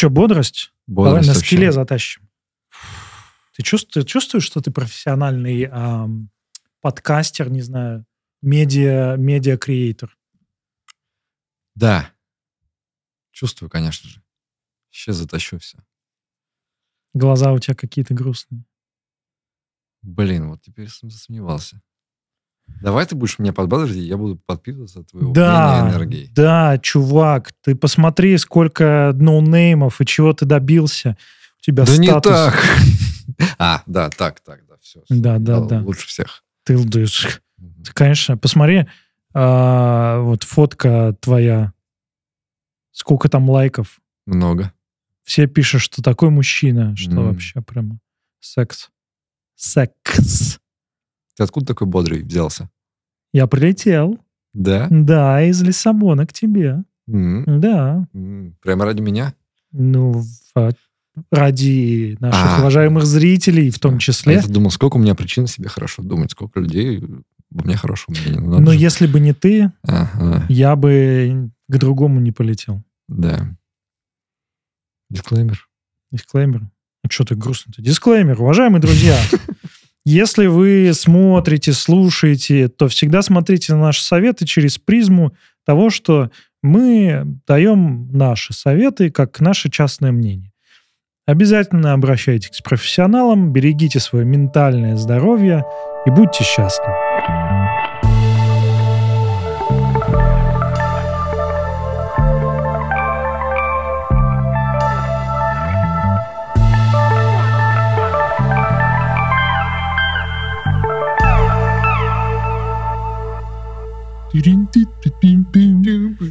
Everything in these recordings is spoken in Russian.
Что, бодрость? Бодрость Давай на вообще. скеле затащим. Ты чувствуешь, чувствуешь, что ты профессиональный ам, подкастер, не знаю, медиа, медиа-креатор? Да. Чувствую, конечно же. Сейчас затащу все. Глаза у тебя какие-то грустные. Блин, вот теперь сам засомневался. Давай ты будешь меня подбадривать, и я буду подпитываться от твоего Да, мнения энергии. да, чувак, ты посмотри, сколько ноунеймов и чего ты добился. У тебя Да не статус. так. А, да, так, так, да, все. Да, да, да. Лучше всех. Ты лдышь. Ты, Конечно, посмотри, а, вот фотка твоя. Сколько там лайков. Много. Все пишут, что такой мужчина, что вообще прямо секс. Секс. Ты откуда такой бодрый взялся? Я прилетел. Да? Да, из Лиссабона к тебе. М, Да. м. Прямо ради меня? Ну, в- а, ради наших А. уважаемых зрителей в том А числе. я думал, сколько у меня причин себе хорошо думать, сколько людей обо мне хорошего мнения. Ну, надо Но же. если бы не ты, Ага, я бы к другому не полетел. да. Дисклеймер. Дисклеймер. Ну, что ты грустно-то? Дисклеймер, уважаемые друзья. Если вы смотрите, слушаете, то всегда смотрите на наши советы через призму того, что мы даем наши советы как наше частное мнение. Обязательно обращайтесь к профессионалам, берегите свое ментальное здоровье и будьте счастливы.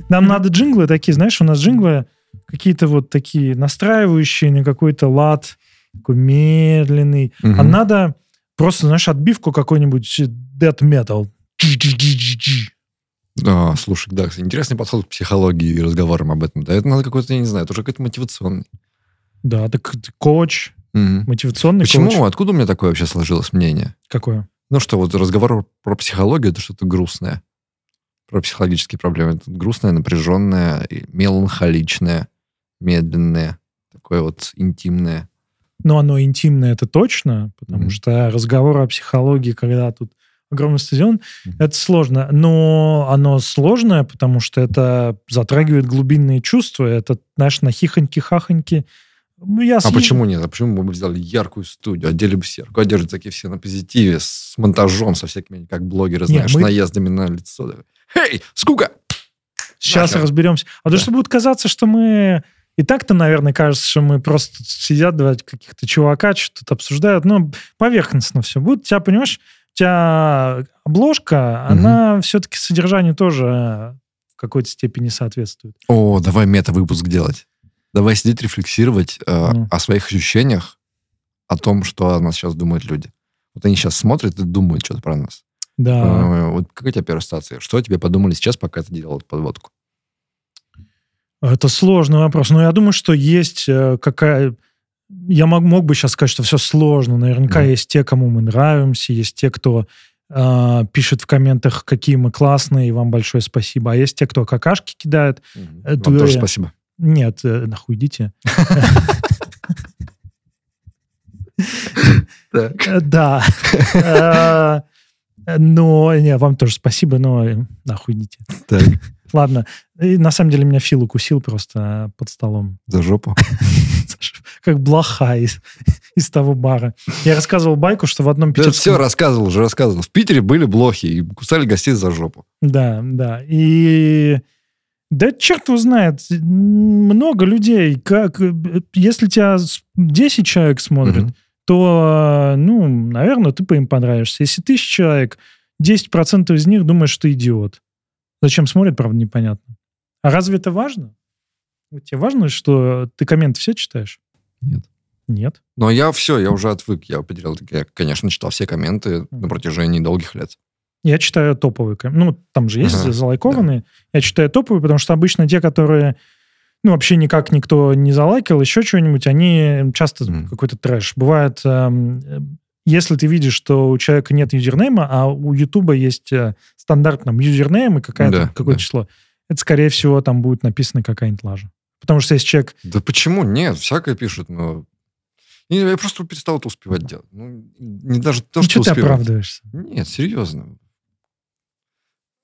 Нам надо джинглы такие, знаешь, у нас джинглы какие-то вот такие настраивающие на какой-то лад, такой медленный. А Мгм. надо просто, знаешь, отбивку какой-нибудь death metal. Да, слушай, да, интересный подход к психологии и разговорам об этом. Да, это надо какой-то, я не знаю, это уже какой-то мотивационный. Да, так коуч, Мгм. мотивационный Почему? коуч. Откуда у меня такое вообще сложилось мнение? Какое? Ну что, вот разговор про психологию это что-то грустное. Про психологические проблемы. Это грустное, напряженное, меланхоличное, медленное, такое вот интимное. Ну, оно интимное, это точно, потому Мгм. что разговор о психологии, когда тут огромный стадион, Мгм. это сложно. Но оно сложное, потому что это затрагивает глубинные чувства. Это, знаешь, на хихоньки-хахоньки. Ну, я А сли- почему нет? А почему мы бы взяли яркую студию, одели бы серку, одежды такие все на позитиве, с монтажом, со всякими, как блогеры, знаешь, мы- наездами на лицо. Эй, скука! Сейчас Нахер. разберемся. А то, Да. что будет казаться, что мы... И так-то, наверное, кажется, что мы просто сидят два каких-то чувака, что-то обсуждают. Ну, поверхностно все будет. Тебя, понимаешь, у тебя обложка, Мгм. она все-таки содержанию тоже в какой-то степени соответствует. О, давай мета-выпуск делать. Давай сидеть, рефлексировать э, Ну. о своих ощущениях, о том, что о нас сейчас думают люди. Вот они сейчас смотрят и думают что-то про нас. Да. Э, Вот тебя первая ассоциация? Что тебе подумали сейчас, пока ты делал подводку? Это сложный вопрос. Но я думаю, что есть э, какая... Я мог, мог бы сейчас сказать, что все сложно. Наверняка Мгм. есть те, кому мы нравимся, есть те, кто э, пишет в комментах, какие мы классные, и вам большое спасибо. А есть те, кто какашки кидает. Это Вам тоже я- спасибо. Нет, э, нахуй идите. Да. Э, Но, не, вам тоже спасибо, но э, нахуй идите. Так, Ладно. И на самом деле меня Фил укусил просто под столом. за жопу. Как блоха из, из того бара. Я рассказывал байку, что в одном Да питерском... все, рассказывал уже, рассказывал. В Питере были блохи и кусали гостей за жопу. Да, да. И да черт его знает, много людей. Как, э, если тебя с- 10 человек смотрят, Мгм. То, э, ну, наверное, ты по им понравишься. Если тысяча человек, 10% из них думают, что ты идиот. Зачем смотрят, правда, непонятно. А разве это важно? Тебе важно, что ты комменты все читаешь? Нет. Нет. Но я все, я уже отвык. Я потерял, я, конечно, читал все комменты на протяжении долгих лет. Я читаю топовые. Ну, там же есть Ага, залайкованные. Я читаю топовые, потому что обычно те, которые ну, вообще никак никто не залайкал, еще что-нибудь, они часто Мгм. какой-то трэш. Бывает, э, если ты видишь, что у человека нет юзернейма, а у Ютуба есть э, стандартном юзернейм и какая-то, Да, какое-то да. число, это, скорее всего, там будет написана какая-нибудь лажа. Потому что если человек... Да почему? Нет, всякое пишут, но... Я просто перестал это успевать делать. Ну, не даже то, Ну, что что ты успевать. оправдываешься? Нет, серьезно.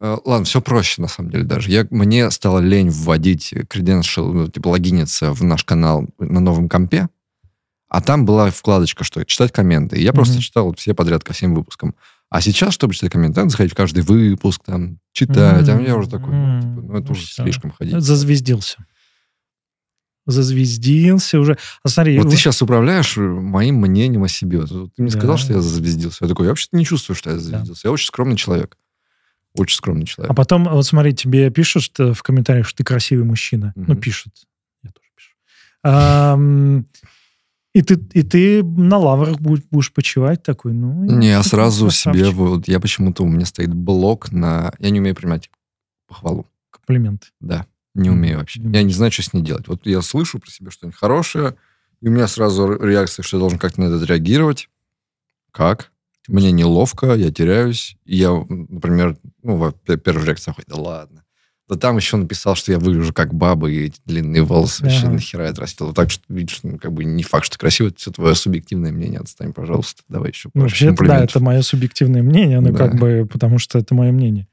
Э, Ладно, все проще, на самом деле, даже. Я, мне стало лень вводить credential, ну, типа логиниться в наш канал на новом компе, а там была вкладочка, что читать комменты. И я просто Мгм. читал все подряд ко всем выпускам. А сейчас, чтобы читать комменты, надо заходить в каждый выпуск, там, читать. А я уже такой, ну, типа, ну, это Ну, уже всё. слишком ходить. Зазвездился. Зазвездился уже. А смотри, Вот ты вы- сейчас управляешь э, моим мнением о себе. Ты мне Да. сказал, что я зазвездился. Я такой, я вообще-то не чувствую, что я зазвездился. Я очень скромный человек. Очень скромный человек. А потом, вот смотри, тебе пишут что в комментариях, что ты красивый мужчина. Ну, Мгм. пишут. Я тоже пишу. И, ты, и ты на лаврах будешь, будешь почивать такой, ну... Не, я сразу себе, красавчик. вот, я почему-то, у меня стоит блок на... Я не умею принимать похвалу. Комплименты. Да, не умею вообще. Не Я не знаю, что с ней делать. Вот я слышу про себя что-нибудь хорошее, и у меня сразу ре- реакция, что я должен как-то на это отреагировать. Как? Мне неловко, я теряюсь. И я, например, ну, во- пе- первая реакция, «Ой, да ладно. Да там еще написал, что я выгляжу как баба, и эти длинные волосы вообще Ага. нахера я отрастил. Так что, видишь, ну, как бы не факт, что красиво, это все твое субъективное мнение. Отстань, пожалуйста. Давай еще Ну, вообще, да, это мое субъективное мнение, ну, Да. как бы, потому что это мое мнение.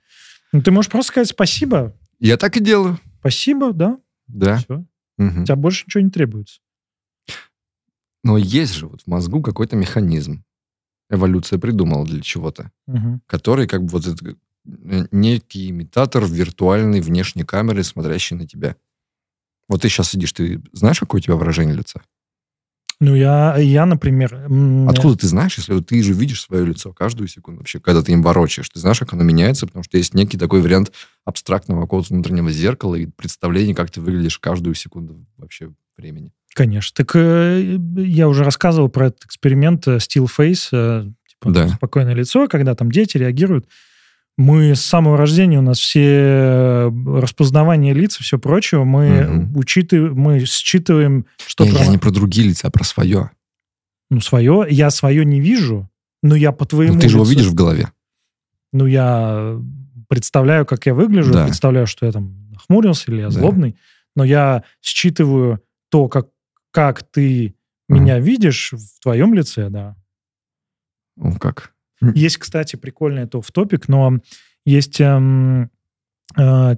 Ну, ты можешь просто сказать спасибо. Я так и делаю. Спасибо, да, Да. все. Мгм. У тебя больше ничего не требуется. Но есть же вот в мозгу какой-то механизм. Эволюция придумала для чего-то. Мгм. который как бы вот это, э, некий имитатор виртуальной внешней камеры, смотрящей на тебя. Вот ты сейчас сидишь, ты знаешь, какое у тебя выражение лица? Ну, я, я например... Откуда ты знаешь, если ты же видишь свое лицо каждую секунду вообще, когда ты им ворочаешь? Ты знаешь, как оно меняется, потому что есть некий такой вариант абстрактного какого-то внутреннего зеркала и представления, как ты выглядишь каждую секунду вообще времени. Конечно. Так э, я уже рассказывал про этот эксперимент э, Still Face, э, типа Да. спокойное лицо, когда там дети реагируют. Мы с самого рождения, у нас все э, распознавание лиц и все прочее, мы, Мгм. учитываем, мы считываем, что Не, про, я не про другие лица, а про свое. ну, свое. Я свое не вижу, но я по твоему Ну, ты же его лицу- видишь в голове. Ну, я представляю, как я выгляжу, Да. представляю, что я там нахмурился или я Да. злобный, но я считываю то, как, как ты меня видишь в твоем лице, да. Ну, как? Есть, кстати, прикольный это в топик, но есть эм, э,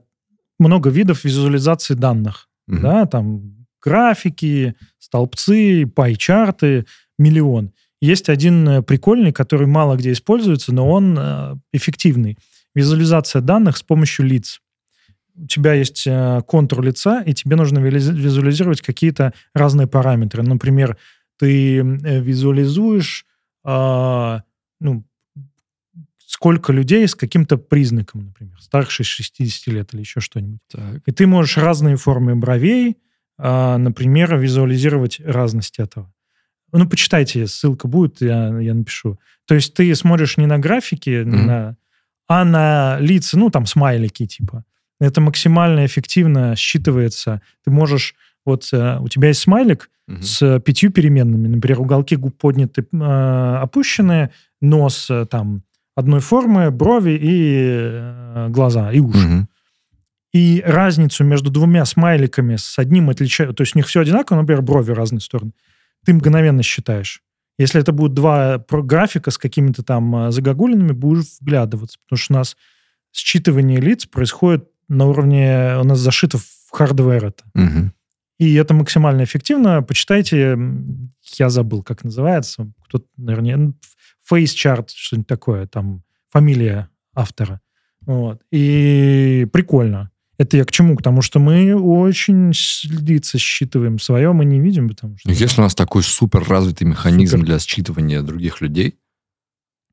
много видов визуализации данных. Мгм. Да, там графики, столбцы, пай-чарты, миллион. Есть один э, прикольный, который мало где используется, но он э, эффективный. Визуализация данных с помощью лиц. У тебя есть э, контур лица, и тебе нужно визуализировать какие-то разные параметры. Например, ты э, визуализуешь а, ну, сколько людей с каким-то признаком, например, старше 60 лет или еще что-нибудь. Так. И ты можешь разные формы бровей, а, например, визуализировать разность этого. Ну, почитайте, ссылка будет, я, я напишу. То есть ты смотришь не на графики, Мгм. на, а на лица, ну, там, смайлики типа. Это максимально эффективно считывается. Ты можешь... Вот э, у тебя есть смайлик Мгм. с пятью переменными. Например, уголки губ подняты, э, опущенные, нос э, там одной формы, брови и э, глаза, и уши. Мгм. И разницу между двумя смайликами с одним отличают, то есть у них все одинаково, например, брови разные стороны, ты мгновенно считаешь. Если это будут два графика с какими-то там э, загогулинами, будешь вглядываться, потому что у нас считывание лиц происходит на уровне, у нас зашито в hardware это. Мгм. И это максимально эффективно. Почитайте, я забыл, как называется. Кто-то, наверное, Face Chart, что-нибудь такое, там фамилия автора. Вот. И прикольно. Это я к чему? К тому, что мы очень лица считываем. Свое мы не видим, потому что... Если у нас такой супер развитый механизм Супер. для считывания других людей,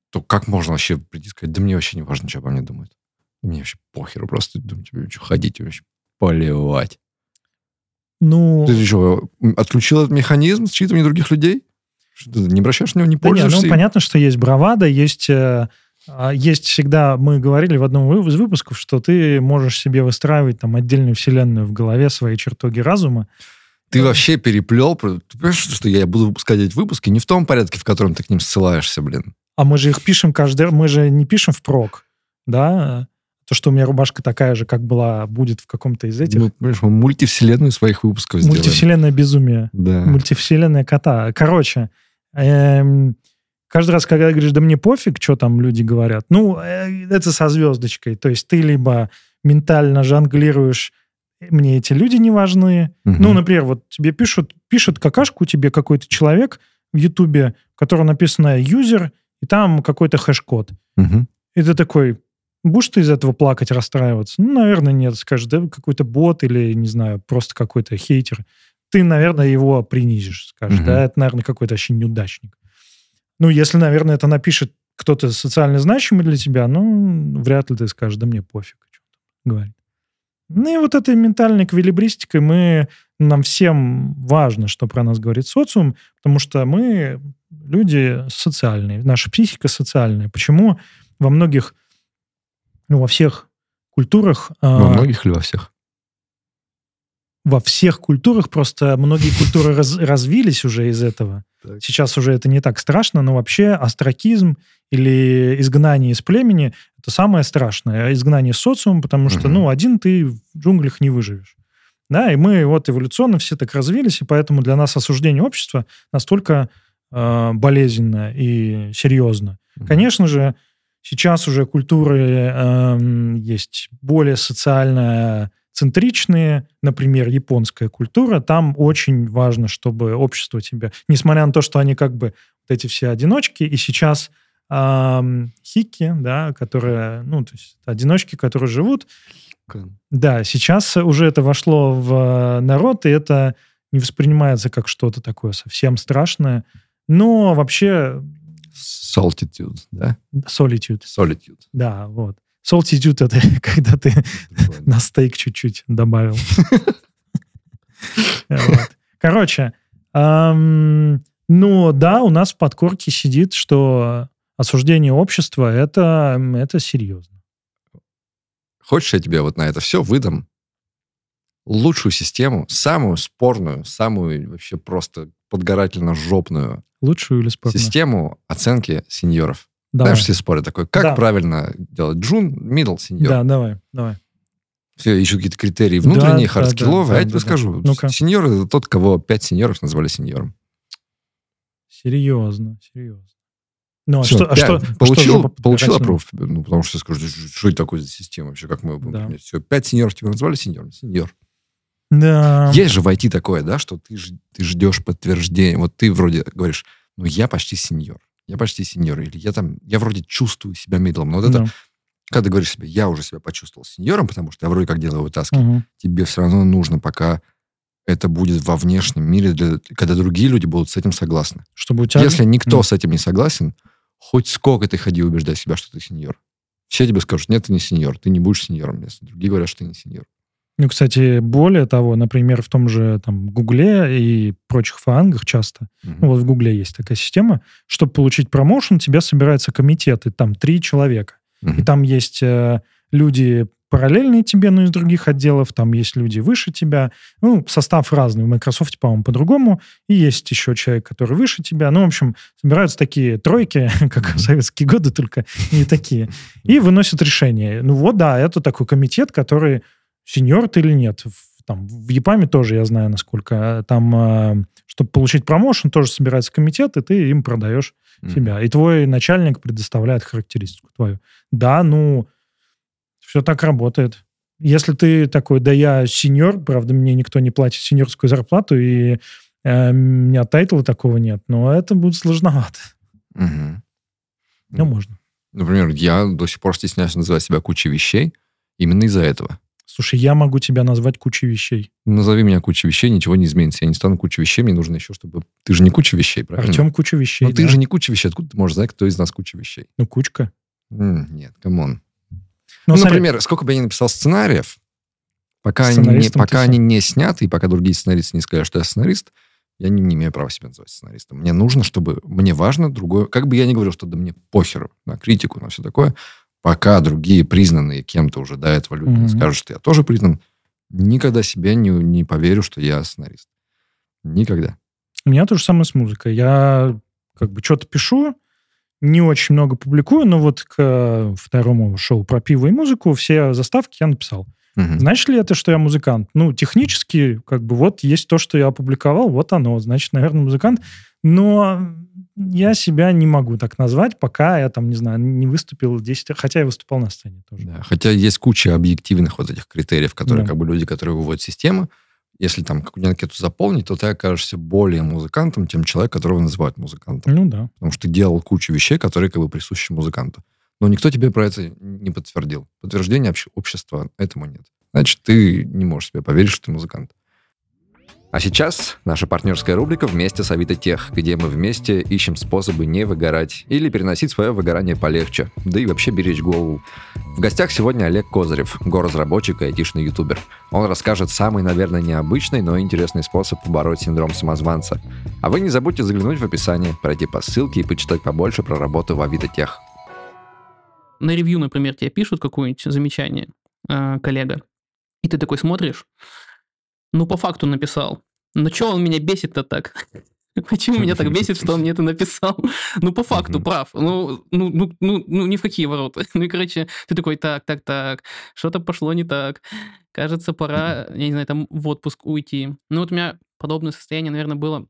то как можно вообще прийти и сказать, да мне вообще не важно, что обо мне думают. Мне вообще похеру, просто думаю, тебе что ходить, вообще поливать. Ну, Ты что, м, отключил этот механизм считывания других людей? Что ты не обращаешь на него, не да не, пользуешься? ну, им? понятно, что есть бравада, есть... э, а, Есть всегда, мы говорили в одном из выпусков, что ты можешь себе выстраивать там отдельную вселенную в голове, свои чертоги разума. Ты вообще переплел. Ты понимаешь, что я буду выпускать эти выпуски не в том порядке, в котором ты к ним ссылаешься, блин. А мы же их пишем каждый... Мы же не пишем впрок, да? То, что у меня рубашка такая же, как была, будет в каком-то из этих. Ну, понимаешь, мы мультивселенную своих выпусков сделаем. Мультивселенная безумие. Да. Мультивселенная кота. Короче, эм, каждый раз, когда говоришь, да мне пофиг, что там люди говорят, ну, э, это со звездочкой. То есть ты либо ментально жонглируешь, мне эти люди не важны. Мгм. Ну, например, вот тебе пишут, пишет какашку тебе какой-то человек в Ютубе, у которого написано юзер, и там какой-то хэш-код. Мгм. И ты такой, будешь ты из этого плакать, расстраиваться? Ну, наверное, нет. Скажешь, да какой-то бот или, не знаю, просто какой-то хейтер. Ты, наверное, его принизишь. Скажешь, Мгм. да, это, наверное, какой-то вообще неудачник. Ну, если, наверное, это напишет кто-то социально значимый для тебя, ну, вряд ли ты скажешь, да мне пофиг, что говорит. Ну, и вот этой ментальной эквилибристикой мы, нам всем важно, что про нас говорит социум, потому что мы люди социальные, наша психика социальная. Почему во многих, ну, во всех культурах... а, Во многих или во всех? во всех культурах, просто многие культуры раз- развились уже из этого. Так. Сейчас уже это не так страшно, но вообще астракизм или изгнание из племени – это самое страшное. Изгнание из социума, потому что, Мгм. ну, один ты в джунглях не выживешь. Да, и мы вот эволюционно все так развились, и поэтому для нас осуждение общества настолько э, болезненно и серьезно. Мгм. Конечно же, сейчас уже культуры эм, есть более социально центричные, например, японская культура. Там очень важно, чтобы общество тебя, несмотря на то, что они как бы вот эти все одиночки, и сейчас эм, хики, да, которые, ну, то есть одиночки, которые живут, да, сейчас уже это вошло в э, народ, и это не воспринимается как что-то такое совсем страшное. Но вообще Solitude, да? solitude, Solitude. да, вот. Solitude — это когда ты Прикольно. на стейк чуть-чуть добавил. Короче, ну да, у нас в подкорке сидит, что осуждение общества — это, это серьезно. Хочешь, я тебе вот на это все выдам лучшую систему, самую спорную, самую вообще просто подгорательно-жопную Лучшую или спорную? систему оценки senior ов. Давай. Знаешь, все спорят такой, как Да. правильно делать джун, middle, senior. Да, давай, давай. Все, ищут какие-то критерии внутренние, да, hard skill овые. да, а я да, тебе да. скажу, Ну-ка. senior это тот, кого пять senior ов назвали senior ом. Серьезно, серьезно. Ну, а Всё, что, а что, а получил, что получил аппрув, ну, потому что скажу, что это такое за система вообще, как мы будем Да. применять? Все, пять сеньоров тебя назвали сеньором, сеньор. Да. Есть же в IT такое, да, что ты, ж- ты ждешь подтверждения. Вот ты вроде говоришь, ну, я почти сеньор. Я почти сеньор. Или я там, я вроде чувствую себя мидлом. Но вот это, Да. когда ты говоришь себе, я уже себя почувствовал сеньором, потому что я вроде как делаю вытаски, Мгм. тебе все равно нужно, пока это будет во внешнем мире, для- когда другие люди будут с этим согласны. Чтобы у тебя... Если никто Мгм. с этим не согласен, хоть сколько ты ходи убеждай себя, что ты сеньор. Все тебе скажут, нет, ты не сеньор, ты не будешь сеньором, если другие говорят, что ты не сеньор. Ну, кстати, более того, например, в том же там Гугле и прочих фангах часто, Мгм. ну, вот в Гугле есть такая система, чтобы получить промоушен, тебя собирается комитет, и там три человека. И Мгм. там есть э, люди параллельные тебе, но из других отделов, там есть люди выше тебя. Ну, состав разный. В Microsoft, по-моему, по-другому. И есть еще человек, который выше тебя. Ну, в общем, собираются такие тройки, как в советские годы, только не такие. И выносят решение. Ну вот, да, это такой комитет, который сеньор ты или нет. В- Там, в ЕПАМе тоже я знаю, насколько. Там, э, чтобы получить промоушен, тоже собирается комитет, и ты им продаешь Мгм. себя. И твой начальник предоставляет характеристику твою. Да, ну, все так работает. Если ты такой, да я сеньор, правда, мне никто не платит сеньорскую зарплату, и э, у меня тайтла такого нет, но это будет сложновато. Мгм. Ну, можно. Например, я до сих пор стесняюсь называть себя кучей вещей именно из-за этого. Слушай, я могу тебя назвать кучей вещей. Назови меня кучей вещей, ничего не изменится. Я не стану кучей вещей, мне нужно еще, чтобы... Ты же не куча вещей, правильно? Артем куча вещей. Ну, ты да? же не куча вещей. Откуда ты можешь знать, кто из нас куча вещей? Ну, кучка. М, нет, come on. Ну, Ну, смотри, например, сколько бы я ни написал сценариев, пока, они не, пока ты они не сняты, и пока другие сценаристы не сказали, что я сценарист, я не, не имею права себя называть сценаристом. Мне нужно, чтобы... Мне важно другое... Как бы я ни говорил, что да мне похер на критику, на все такое, пока другие признанные кем-то уже до этого люди Мгм. скажут, что я тоже признан, никогда себе не, не поверю, что я сценарист. Никогда. у меня то же самое с музыкой. Я как бы что-то пишу, не очень много публикую, но вот к второму шоу про пиво и музыку все заставки я написал. Мгм. Значит ли это, что я музыкант? Ну, технически, как бы, вот есть то, что я опубликовал, вот оно. Значит, наверное, музыкант. Но я себя не могу так назвать, пока я там, не знаю, не выступил 10... Хотя я выступал на сцене тоже. Да, Хотя есть куча объективных вот этих критериев, которые Да. как бы люди, которые выводят систему, если там какую-нибудь анкету заполнить, то ты окажешься более музыкантом, чем человек, которого называют музыкантом. Ну да. Потому что ты делал кучу вещей, которые как бы присущи музыканту. Но никто тебе про это не подтвердил. Подтверждения обще- общества этому нет. Значит, ты не можешь себе поверить, что ты музыкант. А сейчас наша партнерская рубрика «Вместе с Авито Тех», где мы вместе ищем способы не выгорать или переносить свое выгорание полегче, да и вообще беречь голову. В гостях сегодня Олег Козырев, горазработчик и айтишный ютубер. Он расскажет самый, наверное, необычный, но интересный способ побороть синдром самозванца. А вы не забудьте заглянуть в описание, пройти по ссылке и почитать побольше про работу в Авито Тех. на ревью, например, тебе пишут какое-нибудь замечание, э, коллега, и ты такой смотришь, ну, по факту написал. Но что он меня бесит-то так? Почему меня так бесит, что он мне это написал? Ну, по факту, прав. Ну, ну, ну, ну, ну, ни в какие ворота. Ну, и, короче, ты такой, так, так, так, что-то пошло не так. Кажется, пора, я не знаю, там в отпуск уйти. Ну, вот у меня подобное состояние, наверное, было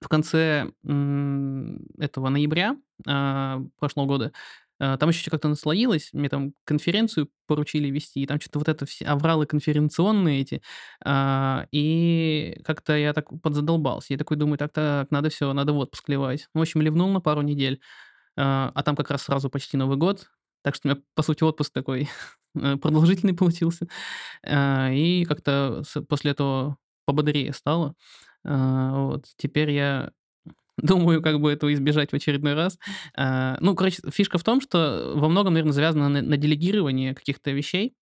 в конце м, этого ноября а, прошлого года. А, Там еще как-то наслоилось, мне там конференцию поручили вести, и там что-то вот это все авралы конференционные эти, а, и как-то я так подзадолбался. Я такой думаю, так-так, надо все, надо в отпуск ливать. В общем, ливнул на пару недель, а а там как раз сразу почти Новый год, так что у меня, по сути, отпуск такой э, продолжительный получился. И как-то после этого пободрее стало. Вот. Теперь я думаю, как бы этого избежать в очередной раз. А, Ну, короче, фишка в том, что во многом, наверное, завязано на, на делегировании каких-то вещей.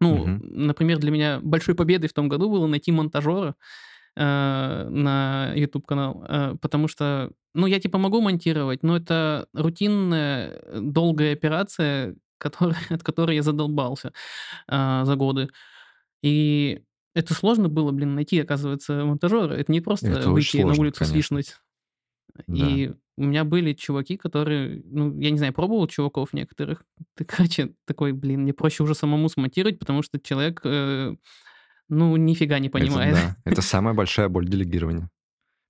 Ну, Мгм. например, для меня большой победой в том году было найти монтажера э, на YouTube-канал, э, потому что, ну, я типа могу монтировать, но это рутинная, э, долгая операция, которая, от которой я задолбался а, за годы. И это сложно было, блин, найти, оказывается, монтажера. Это не просто Это выйти на улицу конечно. свишнуть. Да. И у меня были чуваки, которые, ну, я не знаю, пробовал чуваков некоторых. Ты, короче, такой, блин, мне проще уже самому смонтировать, потому что человек, э, ну, нифига не Это понимает. да. Это самая большая боль делегирования.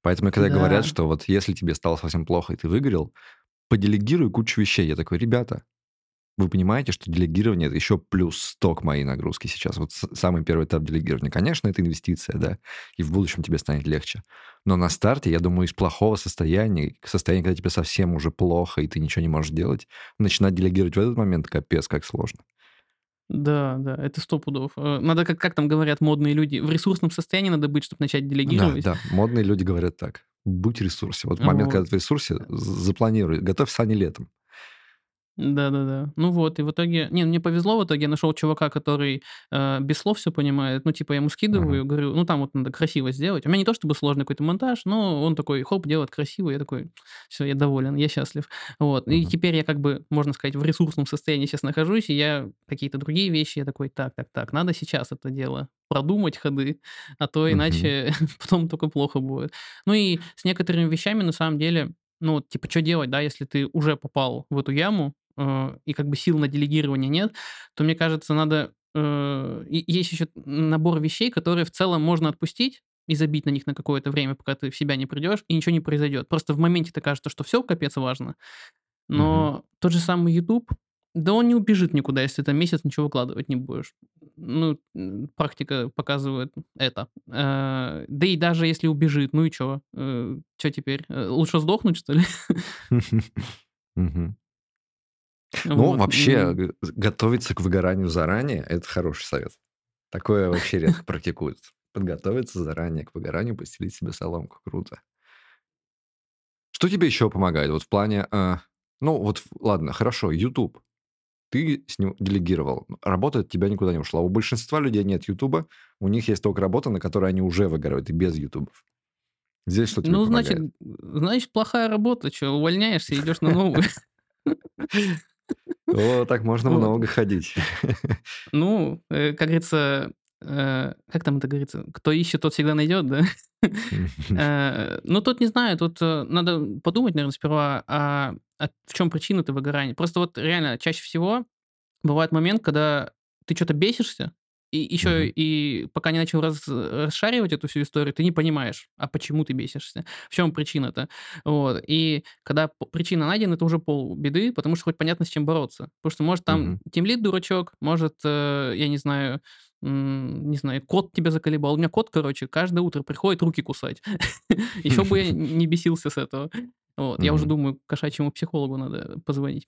Поэтому, когда Да. говорят, что вот если тебе стало совсем плохо и ты выгорел, поделегируй кучу вещей. Я такой, ребята, вы понимаете, что делегирование это еще плюс 100 к моей нагрузке сейчас. Вот самый первый этап делегирования. Конечно, это инвестиция, да, и в будущем тебе станет легче. Но на старте, я думаю, из плохого состояния, к состоянию, когда тебе совсем уже плохо, и ты ничего не можешь делать, начинать делегировать в этот момент, капец, как сложно. Да, да, это сто пудов. Э, Надо, как, как там говорят модные люди, в ресурсном состоянии надо быть, чтобы начать Да, делегировать. да, модные люди говорят так. Будь в ресурсе. Вот в момент, Вот. когда ты в ресурсе, запланируй, готовь сани летом. Да-да-да. Ну вот, и в итоге... Не, мне повезло, в итоге я нашел чувака, который э, без слов все понимает. Ну, типа, я ему скидываю, говорю, ну, там вот надо красиво сделать. У меня не то чтобы сложный какой-то монтаж, но он такой, хоп, делает красиво. Я такой, все, я доволен, я счастлив. Вот. И Мгм. теперь я как бы, можно сказать, в ресурсном состоянии сейчас нахожусь, и я какие-то другие вещи, я такой, так, так, так, надо сейчас это дело продумать ходы, а то иначе потом только плохо будет. Ну и с некоторыми вещами, на самом деле, ну, типа, что делать, да, если ты уже попал в эту яму, э, и как бы сил на делегирование нет, то, мне кажется, надо... э, есть еще набор вещей, которые в целом можно отпустить и забить на них на какое-то время, пока ты в себя не придешь, и ничего не произойдет. Просто в моменте-то кажется, что все капец важно, но тот же самый YouTube, да он не убежит никуда, если ты месяц ничего выкладывать не будешь. Ну, практика показывает это. Э, Да и даже если убежит, ну и что? Что теперь? Э, Лучше сдохнуть, что ли? Ну, Вот, вообще, готовиться к выгоранию заранее – это хороший совет. Такое вообще редко практикуется. Подготовиться заранее к выгоранию, постелить себе соломку. Круто. Что тебе еще помогает? Вот в плане... а, ну, вот, ладно, хорошо, YouTube. Ты с ним делегировал. Работа от тебя никуда не ушла. У большинства людей нет YouTube. У них есть только работа, на которой они уже выгорают, и без YouTube. Здесь что тебе Ну, помогает? значит, значит, плохая работа, что, увольняешься и идешь на новую. О, так можно много ходить. Ну, э, как говорится, э, как там это говорится, кто ищет, тот всегда найдет, да? Э, Ну, тут не знаю, тут надо подумать, наверное, сперва, а в чем причина ты выгорания. Просто вот реально чаще всего бывает момент, когда ты что-то бесишься, и еще Мгм. и пока не начал раз- расшаривать эту всю историю, ты не понимаешь, а почему ты бесишься, в чем причина-то. Вот. И когда причина найдена, это уже полбеды, потому что хоть понятно, с чем бороться. Потому что, может, там Мгм. тимлид дурачок, может, э, я не знаю, не знаю, кот тебя заколебал. У меня кот, короче, каждое утро приходит руки кусать. Еще бы я не бесился с этого. Вот, я уже думаю, кошачьему психологу надо позвонить.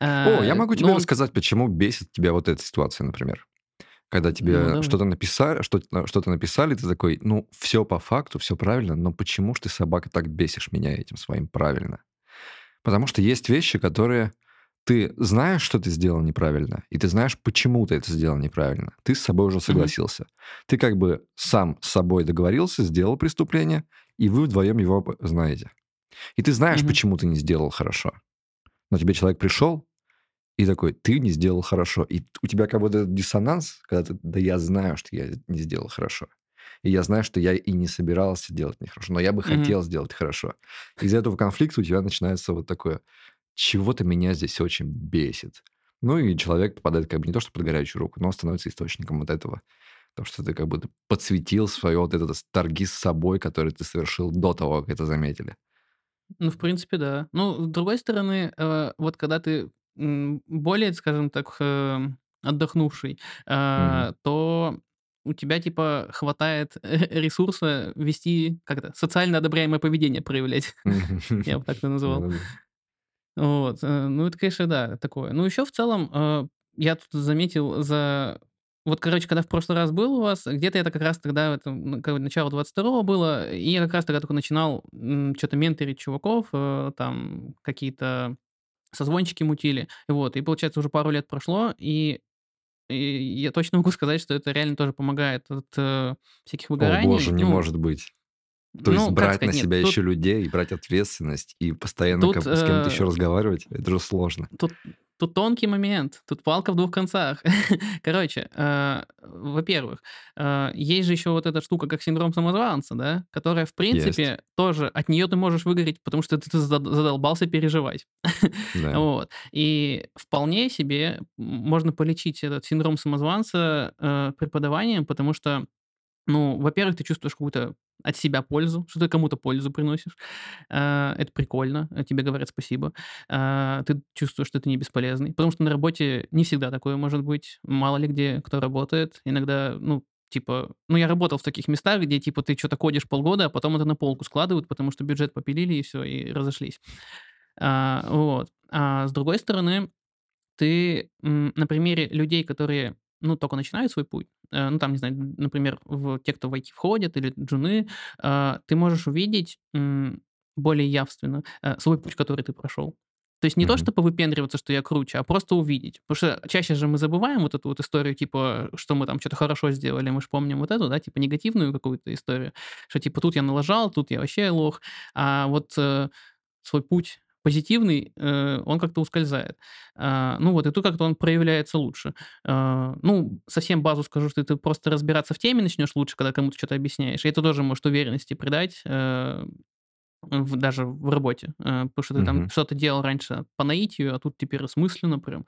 О, я А, могу но тебе он- рассказать, почему бесит тебя вот эта ситуация, например. Когда тебе Ну, что-то написали, что-то, что-то написали, ты такой, ну, все по факту, все правильно, но почему ж ты, собака, так бесишь меня этим своим правильно? Потому что есть вещи, которые ты знаешь, что ты сделал неправильно, и ты знаешь, почему ты это сделал неправильно. Ты с собой уже согласился. Ты как бы сам с собой договорился, сделал преступление, и вы вдвоем его знаете. И ты знаешь, почему ты не сделал хорошо. Но тебе человек пришел и такой, ты не сделал хорошо. И у тебя как будто диссонанс, когда ты, да я знаю, что я не сделал хорошо. И я знаю, что я и не собирался делать нехорошо, но я бы Мгм. хотел сделать хорошо. Из-за этого конфликта у тебя начинается вот такое, чего-то меня здесь очень бесит. Ну и человек попадает как бы не то, что под горячую руку, но становится источником вот этого. То, что ты как будто подсветил свое вот это торги с собой, которые ты совершил до того, как это заметили. Ну, в принципе, да. Ну, с другой стороны, э, вот когда ты более, скажем так, э, отдохнувший, э, то у тебя, типа, хватает ресурса вести, как это, социально одобряемое поведение проявлять. Я бы так это называл. Да-да-да. Вот. э, Ну, это, конечно, да, такое. Ну, еще в целом, э, я тут заметил за... Вот, короче, когда в прошлый раз был у вас, где-то это как раз тогда, это, ну, начало 22-го было, и я как раз тогда только начинал что-то менторить чуваков, там какие-то созвончики мутили, вот, и, получается, уже пару лет прошло, и, и я точно могу сказать, что это реально тоже помогает от э, всяких О выгораний. боже, не Ну, может быть. То ну, есть брать сказать, на нет, себя тут- еще людей, и брать ответственность, и постоянно Тут, как с кем-то еще э, разговаривать, это же сложно. Тут, тут тонкий момент, тут палка в двух концах. Короче, э, во-первых, э, есть же еще вот эта штука, как синдром самозванца, да, которая, в принципе, тоже от нее ты можешь выгореть, потому что ты, ты зад- задолбался переживать. Да. Вот. И вполне себе можно полечить этот синдром самозванца э, преподаванием, потому что, ну, во-первых, ты чувствуешь какую-то от себя пользу, что ты кому-то пользу приносишь. Э, это прикольно, э, тебе говорят спасибо. Э, ты чувствуешь, что ты не бесполезный. Потому что на работе не всегда такое может быть. Мало ли где кто работает. Иногда, ну, типа, ну, я работал в таких местах, где, типа, ты что-то кодишь полгода, а потом это на полку складывают, потому что бюджет попилили, и все, и разошлись. А, вот. А с другой стороны, ты на примере людей, которые, ну, только начинают свой путь, э, ну, там, не знаю, например, в, те, кто в IT входят, или джуны, а, ты можешь увидеть более явственно э, свой путь, который ты прошел. То есть не то, Мгм. чтобы выпендриваться, что я круче, а просто увидеть. Потому что чаще же мы забываем вот эту вот историю, типа, что мы там что-то хорошо сделали, мы же помним вот эту, да, типа негативную какую-то историю, что типа тут я налажал, тут я вообще лох, а вот э, свой путь позитивный, э, он как-то ускользает. А, ну вот, и тут как-то он проявляется лучше. А, ну, совсем базу скажу, что ты просто разбираться в теме начнешь лучше, когда кому-то что-то объясняешь. И это тоже может уверенности придать, э, в- даже в работе. Э, потому что ты там Мгм. что-то делал раньше по наитию, а тут теперь осмысленно прям.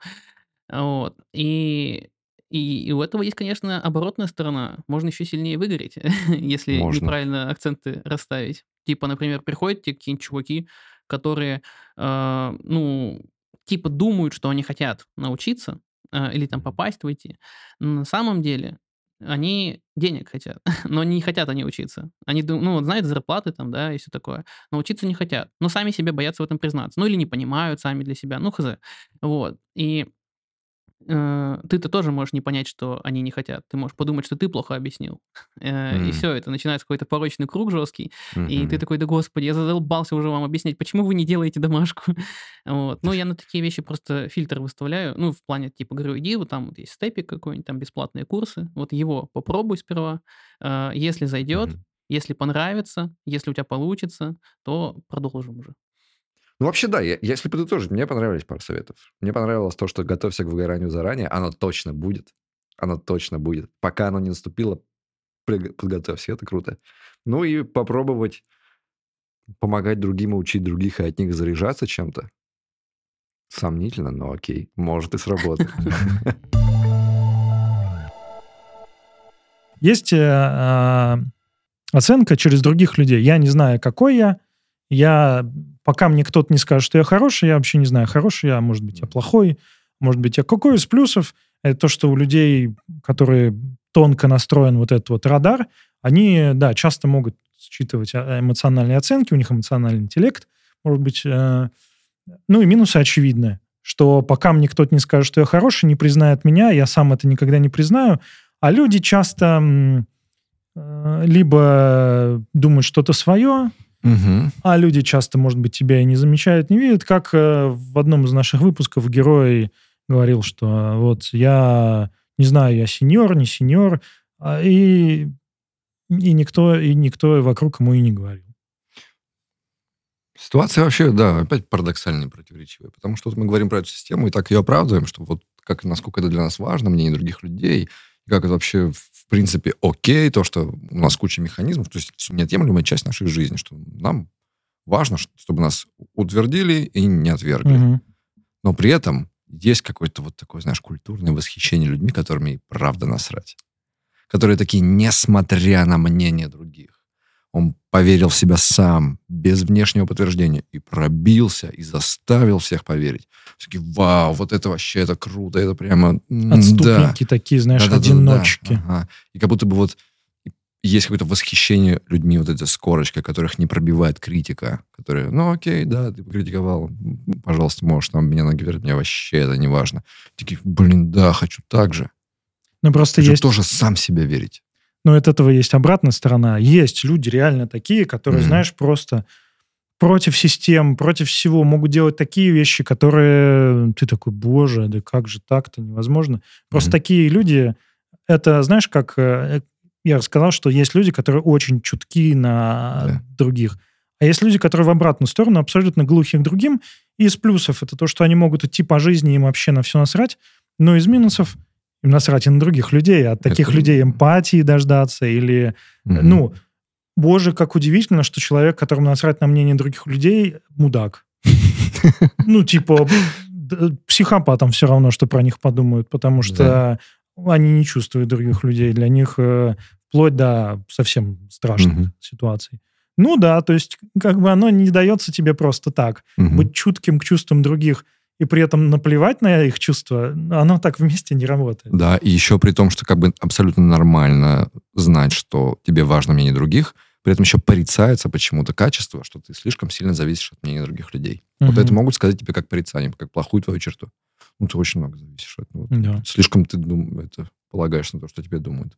Вот. И, и, и у этого есть, конечно, оборотная сторона. Можно еще сильнее выгореть, если Можно. неправильно акценты расставить. Типа, например, приходят те какие-нибудь чуваки, которые, э, ну, типа думают, что они хотят научиться э, или там попасть в IT. Но на самом деле они денег хотят, но не хотят они учиться. Они, ну, вот знают зарплаты там, да, и все такое, но учиться не хотят. Но сами себе боятся в этом признаться. Ну, или не понимают сами для себя, ну, хз. Вот. И ты-то тоже можешь не понять, что они не хотят. Ты можешь подумать, что ты плохо объяснил. Э, И все, это начинается какой-то порочный круг жесткий. И ты такой, да господи, я задолбался уже вам объяснять, почему вы не делаете домашку. Вот. Ну, я на такие вещи просто фильтр выставляю. Ну, в плане, типа, говорю, иди, вот там вот есть степик какой-нибудь, там бесплатные курсы. Вот его попробуй сперва. Э, Если зайдет, Мгм. если понравится, если у тебя получится, то продолжим уже. Ну, вообще, да, я- если подытожить, мне понравились пару советов. Мне понравилось то, что готовься к выгоранию заранее, оно точно будет. Оно точно будет. Пока оно не наступило, подготовься, это круто. Ну и попробовать помогать другим и учить других, и от них заряжаться чем-то. Сомнительно, но окей. Может и сработать. Есть э, э, оценка через других людей. Я не знаю, какой я. Я пока мне кто-то не скажет, что я хороший, я вообще не знаю, хороший я, может быть, я плохой, может быть, я какой из плюсов. Это то, что у людей, которые тонко настроен вот этот вот радар, они, да, часто могут считывать а, эмоциональные оценки, у них эмоциональный интеллект, может быть, э, ну и минусы очевидны, что пока мне кто-то не скажет, что я хороший, не признает меня, я сам это никогда не признаю, а люди часто э, либо думают что-то свое, Мгм. а люди часто, может быть, тебя и не замечают, не видят, как э, в одном из наших выпусков герой говорил, что вот я не знаю, я сеньор, не сеньор, а, и, и никто, и никто вокруг ему и не говорил. Ситуация вообще, да, опять парадоксальная и противоречивая. Потому что вот мы говорим про эту систему и так ее оправдываем, что вот как, насколько это для нас важно, мнение других людей, и как это вообще, принципе, окей, то, что у нас куча механизмов, то есть неотъемлемая часть нашей жизни, что нам важно, чтобы нас утвердили и не отвергли. Мгм. Но при этом есть какое-то вот такое, знаешь, культурное восхищение людьми, которыми и правда насрать. Которые такие, несмотря на мнение других. Он поверил в себя сам, без внешнего подтверждения, и пробился, и заставил всех поверить. Все такие, вау, вот это вообще, это круто, это прямо... м, Да. Отступники такие, знаешь, Да-да-да-да-да. одиночки. Ага. И как будто бы вот есть какое-то восхищение людьми, вот эта скорочка, которых не пробивает критика, которая, ну окей, да, ты покритиковал, м, пожалуйста, можешь там меня наговорить, мне вообще это не важно. Такие, блин, да, хочу так же. Ну, просто Хочу есть... тоже сам себе верить. Но от этого есть обратная сторона. Есть люди реально такие, которые, Мгм. знаешь, просто против систем, против всего могут делать такие вещи, которые ты такой, боже, да как же так-то невозможно. Просто Мгм. такие люди, это, знаешь, как э, я рассказал, что есть люди, которые очень чутки на Да. других. А есть люди, которые в обратную сторону абсолютно глухи к другим. И из плюсов это то, что они могут идти по жизни, им вообще на все насрать. Но из минусов им насрать и на других людей. От таких Это- людей эмпатии дождаться или... Мгм. Ну, боже, как удивительно, что человек, которому насрать на мнение других людей, мудак. Ну, типа, д- психопатам все равно, что про них подумают, потому что они не чувствуют других людей. Для них э, вплоть до совсем страшных ситуаций. Ну да, то есть как бы оно не дается тебе просто так. Быть чутким к чувствам других и при этом наплевать на их чувства, оно так вместе не работает. Да, и еще при том, что как бы абсолютно нормально знать, что тебе важно мнение других, при этом еще порицается почему-то качество, что ты слишком сильно зависишь от мнения других людей. Вот Мгм. это могут сказать тебе как порицание, как плохую твою черту. Ну, ты очень много зависишь от вот Да. Слишком ты дум- это, полагаешь на то, что тебе думают.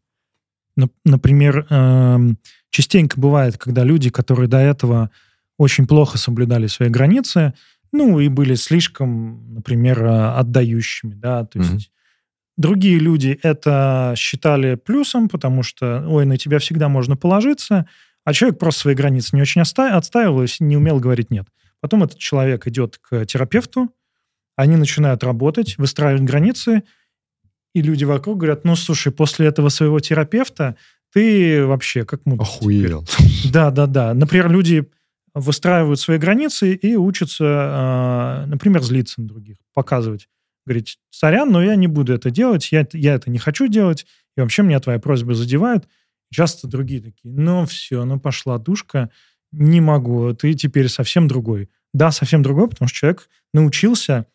Нап- Например, эм, частенько бывает, когда люди, которые до этого очень плохо соблюдали свои границы, ну и были слишком, например, э, отдающими, да, то есть другие люди это считали плюсом, потому что, ой, на тебя всегда можно положиться, а человек просто свои границы не очень отстаивал и не умел говорить нет. Потом этот человек идет к терапевту, они начинают работать, выстраивать границы, и люди вокруг говорят, ну, слушай, после этого своего терапевта ты вообще как мудак теперь». Да, да, да. Например, люди выстраивают свои границы и учатся, э, например, злиться на других, показывать. Говорить, сорян, но я не буду это делать, я, я это не хочу делать, и вообще меня твоя просьба задевает. Часто другие такие, ну все, ну пошла душка, не могу, ты теперь совсем другой. Да, совсем другой, потому что человек научился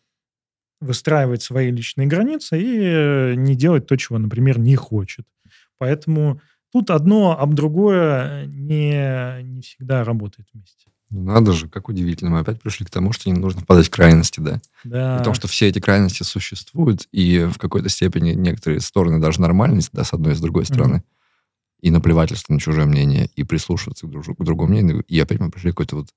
выстраивать свои личные границы и э, не делать то, чего, например, не хочет. Поэтому тут одно об другое не, не всегда работает вместе. Ну, Надо же, как удивительно. Мы опять пришли к тому, что не нужно впадать в крайности, да. Да. Потому что все эти крайности существуют, и в какой-то степени некоторые стороны даже нормальность, да, с одной и с другой стороны. И наплевательство на чужое мнение, и прислушиваться к, дружу- к другому мнению. И опять мы пришли к какой-то вот...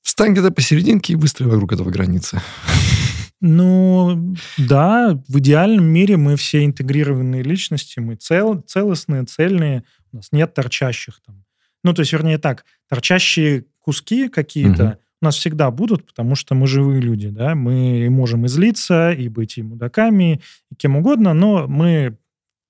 Встань где-то посерединке и выстрой вокруг этого границы. Ну, да, в идеальном мире мы все интегрированные личности, мы цел, целостные, цельные, у нас нет торчащих там. Ну, то есть, вернее так, торчащие куски какие-то Мгм. у нас всегда будут, потому что мы живые люди, да, мы можем и злиться, и быть и мудаками, и кем угодно, но мы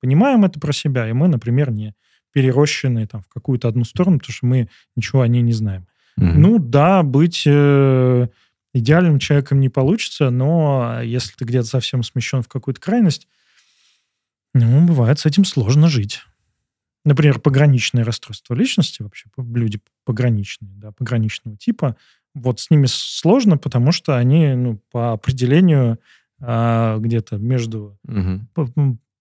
понимаем это про себя, и мы, например, не перерощены там в какую-то одну сторону, потому что мы ничего о ней не знаем. Мгм. Ну да, быть э, идеальным человеком не получится, но если ты где-то совсем смещен в какую-то крайность, ну, бывает, с этим сложно жить. Например, пограничные расстройства личности, вообще люди пограничные, да, пограничного типа, вот с ними сложно, потому что они ну, по определению а, где-то между Мгм. по,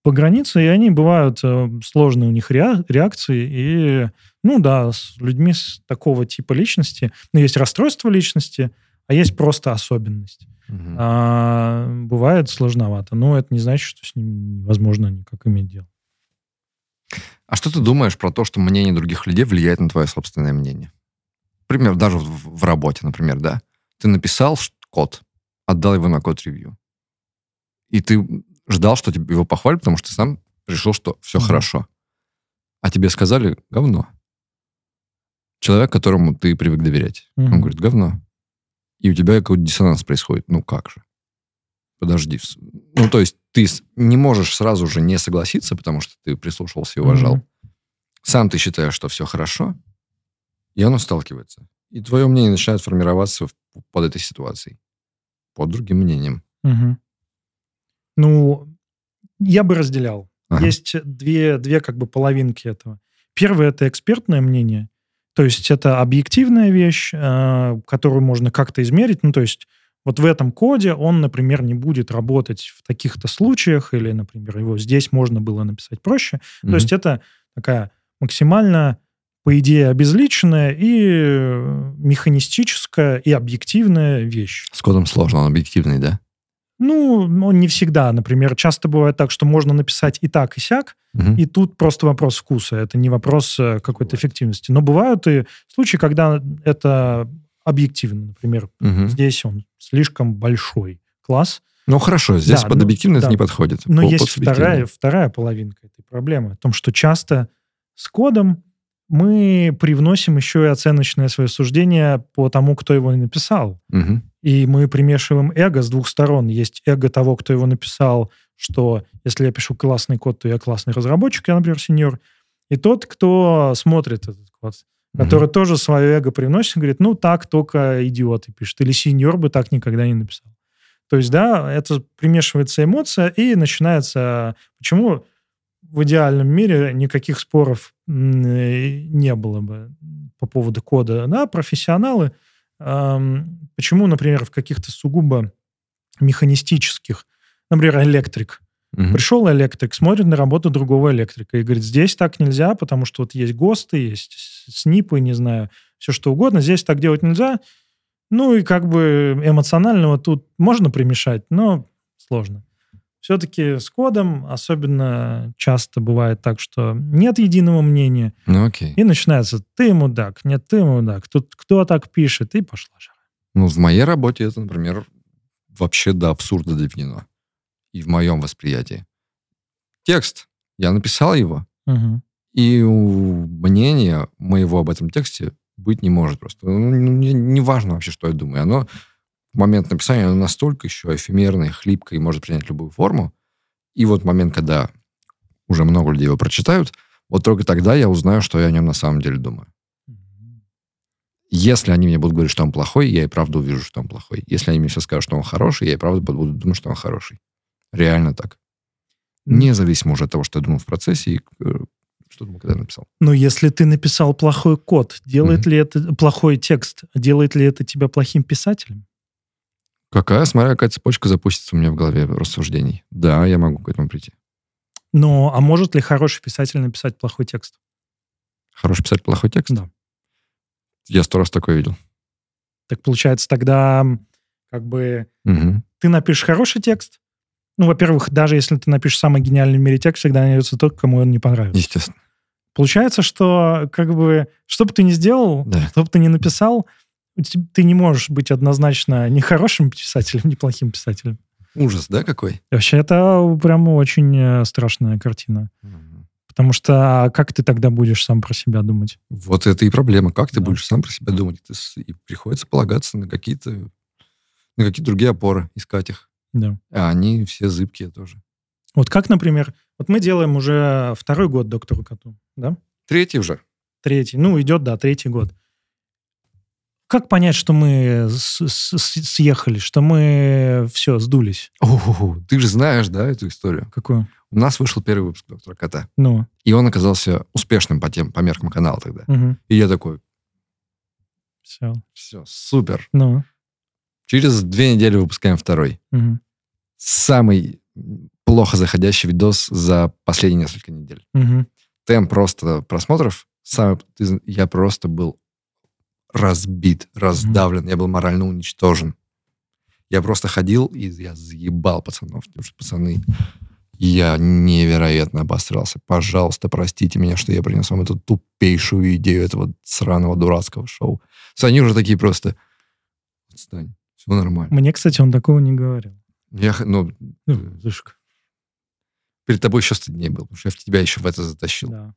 по границе, и они бывают э, сложные у них реа- реакции. И, ну да, с людьми с такого типа личности, ну, есть расстройство личности, а есть просто особенность. Мгм. А, бывает сложновато, но это не значит, что с ними невозможно никак иметь дело. А что ты думаешь про то, что мнение других людей влияет на твое собственное мнение? Например, даже в, в работе, например, да? Ты написал код, отдал его на код-ревью. И ты ждал, что тебе его похвалят, потому что ты сам решил, что все Мгм. хорошо. А тебе сказали говно. Человек, которому ты привык доверять. Он Мгм. говорит, говно. И у тебя какой-то диссонанс происходит. Ну как же? Подожди. Ну, то есть ты не можешь сразу же не согласиться, потому что ты прислушивался и уважал. Мгм. Сам ты считаешь, что все хорошо, и оно сталкивается. И твое мнение начинает формироваться под этой ситуацией. Под другим мнением. Мгм. Ну, я бы разделял. Ага. Есть две, две как бы половинки этого. Первое – это экспертное мнение. То есть это объективная вещь, э, которую можно как-то измерить. Ну, то есть вот в этом коде он, например, не будет работать в таких-то случаях, или, например, его здесь можно было написать проще. То есть это такая максимально, по идее, обезличенная и э, механистическая и объективная вещь. С кодом сложно, он объективный, да? Ну, он не всегда. Например, часто бывает так, что можно написать и так, и сяк, Мгм. и тут просто вопрос вкуса. Это не вопрос э, какой-то эффективности. Но бывают и случаи, когда это объективно. Например, Мгм. здесь он слишком большой класс. Ну, хорошо, здесь Да, под ну, объективно это да. не подходит. Но По- есть вторая, вторая половинка этой проблемы. В том, что часто с кодом мы привносим еще и оценочное свое суждение по тому, кто его написал. Мгм. И мы примешиваем эго с двух сторон. Есть эго того, кто его написал, что если я пишу классный код, то я классный разработчик, я, например, сеньор. И тот, кто смотрит этот код, Мгм. который тоже свое эго приносит, и говорит, ну, так только идиоты пишут. Или сеньор бы так никогда не написал. То есть, да, это примешивается эмоция, и начинается... Почему в идеальном мире никаких споров не было бы по поводу кода? Да, профессионалы Почему, например, в каких-то сугубо механистических, например, электрик. Мгм. Пришел электрик, смотрит на работу другого электрика и говорит, здесь так нельзя, потому что вот есть ГОСТы, есть СНИПы, не знаю, все что угодно, здесь так делать нельзя. Ну и как бы эмоционального тут можно примешать, но сложно. Все-таки с кодом особенно часто бывает так, что нет единого мнения, Ну, окей. и начинается «ты мудак», «нет, ты мудак», «тут кто так пишет?» и пошла жара. Ну, в моей работе это, например, вообще до абсурда доведено. И в моем восприятии. Текст. Я написал его, Мгм. и у мнения моего об этом тексте быть не может просто. Ну, не, не важно вообще, что я думаю. Оно момент написания оно настолько еще эфемерное, хлипкое и может принять любую форму. И вот момент, когда уже много людей его прочитают, вот только тогда я узнаю, что я о нем на самом деле думаю. Если они мне будут говорить, что он плохой, я и правда увижу, что он плохой. Если они мне все скажут, что он хороший, я и правда буду думать, что он хороший. Реально так. Независимо уже от того, что я думал в процессе и э, что думал, когда я написал. Но если ты написал плохой код, делает Мгм. ли это плохой текст, делает ли это тебя плохим писателем? Какая, смотря какая цепочка запустится у меня в голове рассуждений. Да, я могу к этому прийти. Но а может ли хороший писатель написать плохой текст? Хороший писать плохой текст? Да. Я сто раз такое видел. Так получается тогда как бы Мгм. ты напишешь хороший текст. Ну, во-первых, даже если ты напишешь самый гениальный в мире текст, всегда найдется тот, кому он не понравится. Естественно. Получается, что как бы что бы ты ни сделал, Да. что бы ты ни написал, ты не можешь быть однозначно ни хорошим писателем, ни плохим писателем. Ужас, да, какой? Вообще, это прям очень э, страшная картина. Потому что а как ты тогда будешь сам про себя думать? Вот это и проблема. Как ты Да. будешь сам про себя думать? Ты и приходится полагаться на какие-то на какие-то другие опоры, искать их. Да. А они все зыбкие тоже. Вот как, например, вот мы делаем уже второй год доктору Коту, да? Третий уже. Третий. Ну, идет, да, третий год. Как понять, что мы съехали, что мы все, сдулись? О, ты же знаешь, да, эту историю? Какую? У нас вышел первый выпуск «Доктора Кота». Ну, И он оказался успешным по, тем, по меркам канала тогда. И я такой, все. все, супер. Ну, Через две недели выпускаем второй. мгм, Самый плохо заходящий видос за последние несколько недель. мгм. Темп просто просмотров, самый, я просто был разбит, раздавлен, я был морально уничтожен. Я просто ходил, и я заебал пацанов. Потому что пацаны, я невероятно обосрался. Пожалуйста, простите меня, что я принес вам эту тупейшую идею этого сраного дурацкого шоу. Они уже такие просто... Отстань, все нормально. Мне, кстати, он такого не говорил. Я, ну, Ну, Зышка. перед тобой еще стыднее был, потому что я в тебя еще в это затащил. Да.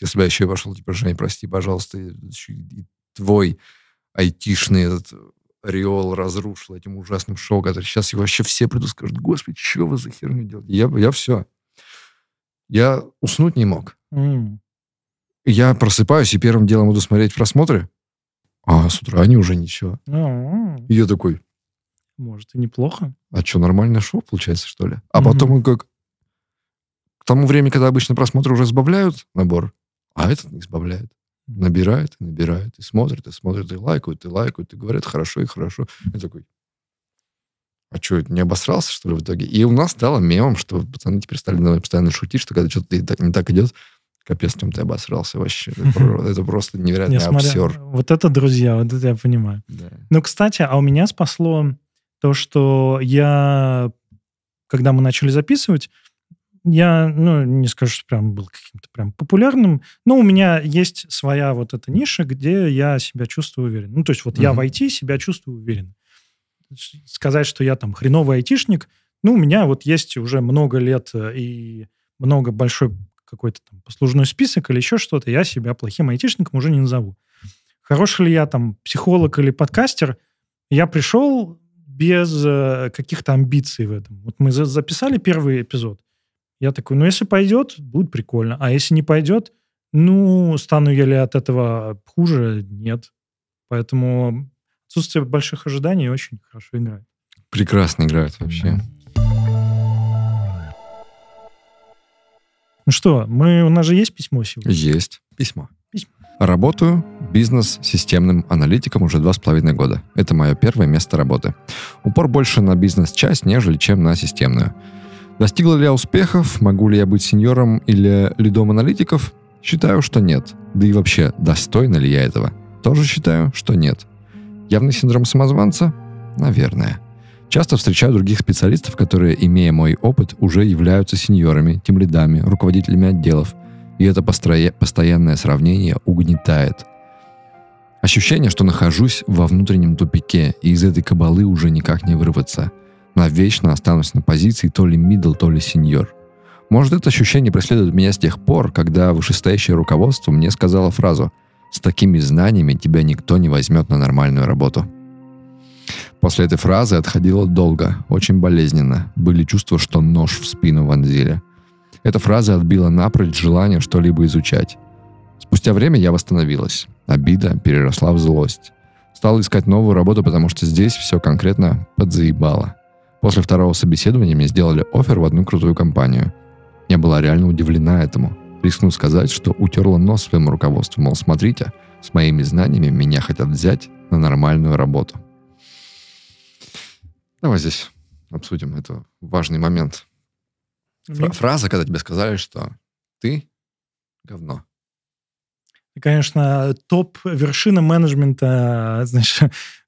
Если бы я еще и вошел, типа, Жень, прости, пожалуйста, и и твой айтишный этот ореол разрушил этим ужасным шоу, который сейчас его вообще все придут и скажут, господи, что вы за херню делаете? Я, я все. Я уснуть не мог. М. Я просыпаюсь и первым делом буду смотреть просмотры, а с утра они уже ничего. Ну, И я такой, Может, и неплохо. а что, нормальное шоу получается, что ли? А Мгм. потом как... К тому времени, когда обычно просмотры уже сбавляют набор, а этот не избавляет. Набирает, и набирает, и смотрит, и смотрит, и лайкают, и лайкают, и говорят, хорошо, и хорошо. Я такой, а что, не обосрался, что ли, в итоге? И у нас стало мемом, что пацаны теперь стали постоянно шутить, что когда что-то не так, идет, капец, Тем, ты обосрался вообще. Это, про- это просто невероятный обсер. Вот это друзья, вот это я понимаю. Да. Ну, кстати, а у меня спасло то, что я, когда мы начали записывать, я, ну, не скажу, что прям был каким-то прям популярным, но у меня есть своя вот эта ниша, где я себя чувствую уверен. Ну, то есть вот я в. IT себя чувствую уверен. Сказать, что я там хреновый айтишник, ну, у меня вот есть уже много лет э, и много большой какой-то там послужной список или еще что-то, я себя плохим айтишником уже не назову. Хороший ли я там психолог или подкастер, я пришел без э, каких-то амбиций в этом. Вот мы за- записали первый эпизод. Я такой, ну, если пойдет, будет прикольно. А если не пойдет, ну, стану я ли от этого хуже? Нет. Поэтому отсутствие больших ожиданий очень хорошо играет. Прекрасно играют вообще. Ну что, мы, у нас же есть письмо сегодня? Есть. Письмо. Письмо. Работаю бизнес-системным аналитиком уже два с половиной года. Это мое первое место работы. Упор больше на бизнес-часть, нежели чем на системную. Достигла ли я успехов? Могу ли я быть сеньором или лидом аналитиков? Считаю, что нет. Да и вообще, достойна ли я этого? Тоже считаю, что нет. Явный синдром самозванца? Наверное. Часто встречаю других специалистов, которые, имея мой опыт, уже являются сеньорами, тимлидами, руководителями отделов. И это построе- постоянное сравнение угнетает. Ощущение, что нахожусь во внутреннем тупике, и из этой кабалы уже никак не вырваться. Навечно останусь на позиции то ли мидл, то ли сеньор. Может, это ощущение преследует меня с тех пор, когда вышестоящее руководство мне сказало фразу «С такими знаниями тебя никто не возьмет на нормальную работу». После этой фразы отходило долго, очень болезненно. Были чувства, что нож в спину вонзили. Эта фраза отбила напрочь желание что-либо изучать. Спустя время я восстановилась. Обида переросла в злость. Стал искать новую работу, потому что здесь все конкретно подзаебало. После второго собеседования мне сделали офер в одну крутую компанию. Я была реально удивлена этому. Рискну сказать, что утерла нос своему руководству, мол, смотрите, с моими знаниями меня хотят взять на нормальную работу. Давай здесь обсудим. Это важный момент. Фра- фраза, когда тебе сказали, что ты говно. Конечно, топ-вершина менеджмента, знаешь,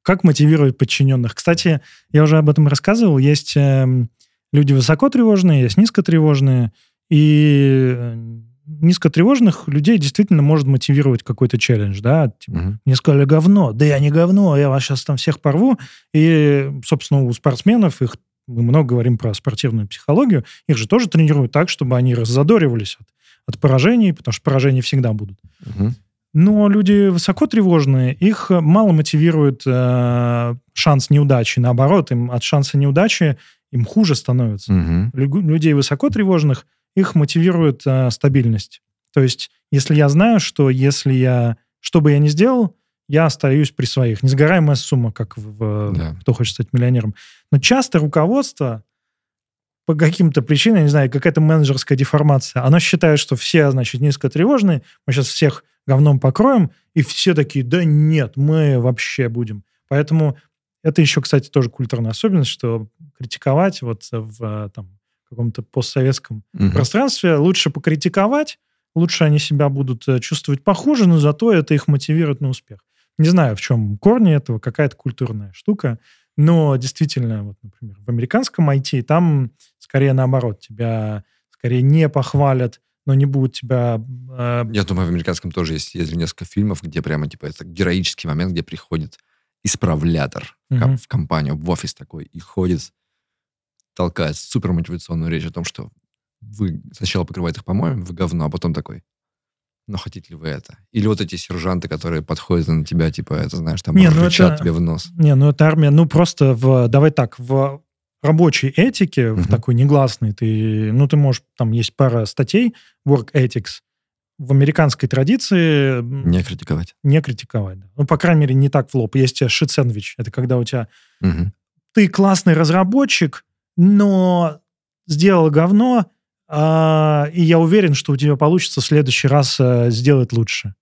как мотивировать подчиненных. Кстати, я уже об этом рассказывал. Есть эм, люди высокотревожные, есть низкотревожные. И э, низкотревожных людей действительно может мотивировать какой-то челлендж, да, типа, Мгм. мне сказали говно, да я не говно, я вас сейчас там всех порву. И, собственно, у спортсменов, их мы много говорим про спортивную психологию, их же тоже тренируют так, чтобы они раззадоривались от, от поражений, потому что поражения всегда будут. Мгм. Но люди высокотревожные, их э, мало мотивирует э, шанс неудачи. Наоборот, им от шанса неудачи им хуже становится. Лю- людей высокотревожных их мотивирует э, стабильность. То есть, если я знаю, что если я, что бы я ни сделал, я остаюсь при своих. Несгораемая сумма, как в Да. «Кто хочет стать миллионером». Но часто руководство по каким-то причинам, я не знаю, какая-то менеджерская деформация, оно считает, что все, значит, низкотревожные, мы сейчас всех говном покроем, и все такие, да нет, мы вообще будем. Поэтому это еще, кстати, тоже культурная особенность, что критиковать вот в там, каком-то постсоветском Мгм. пространстве лучше покритиковать, лучше они себя будут э, чувствовать похуже, но зато это их мотивирует на успех. Не знаю, в чем корни этого, какая-то культурная штука, но действительно, вот, например, в американском IT там скорее наоборот, тебя скорее не похвалят, но не будут тебя... э, Я думаю, в американском тоже есть, есть несколько фильмов, где прямо, типа, это героический момент, где приходит исправлятор Мгм. в компанию, в офис такой, и ходит, толкает супер мотивационную речь о том, что вы сначала покрываете их помоем, вы говно, а потом такой, но хотите ли вы это? Или вот эти сержанты, которые подходят на тебя, типа, это, знаешь, там, Не, ну рычат это- тебе в нос. Не, ну это армия, ну просто в, давай так, в рабочей этике, в Мгм. такой негласной, ты, ну ты можешь, там есть пара статей, work ethics, в американской традиции Не критиковать. не критиковать. да. Ну, по крайней мере, не так в лоб. Есть шит-сэндвич. Это когда у тебя Мгм. ты классный разработчик, но сделал говно, а, и я уверен, что у тебя получится в следующий раз а, сделать лучше.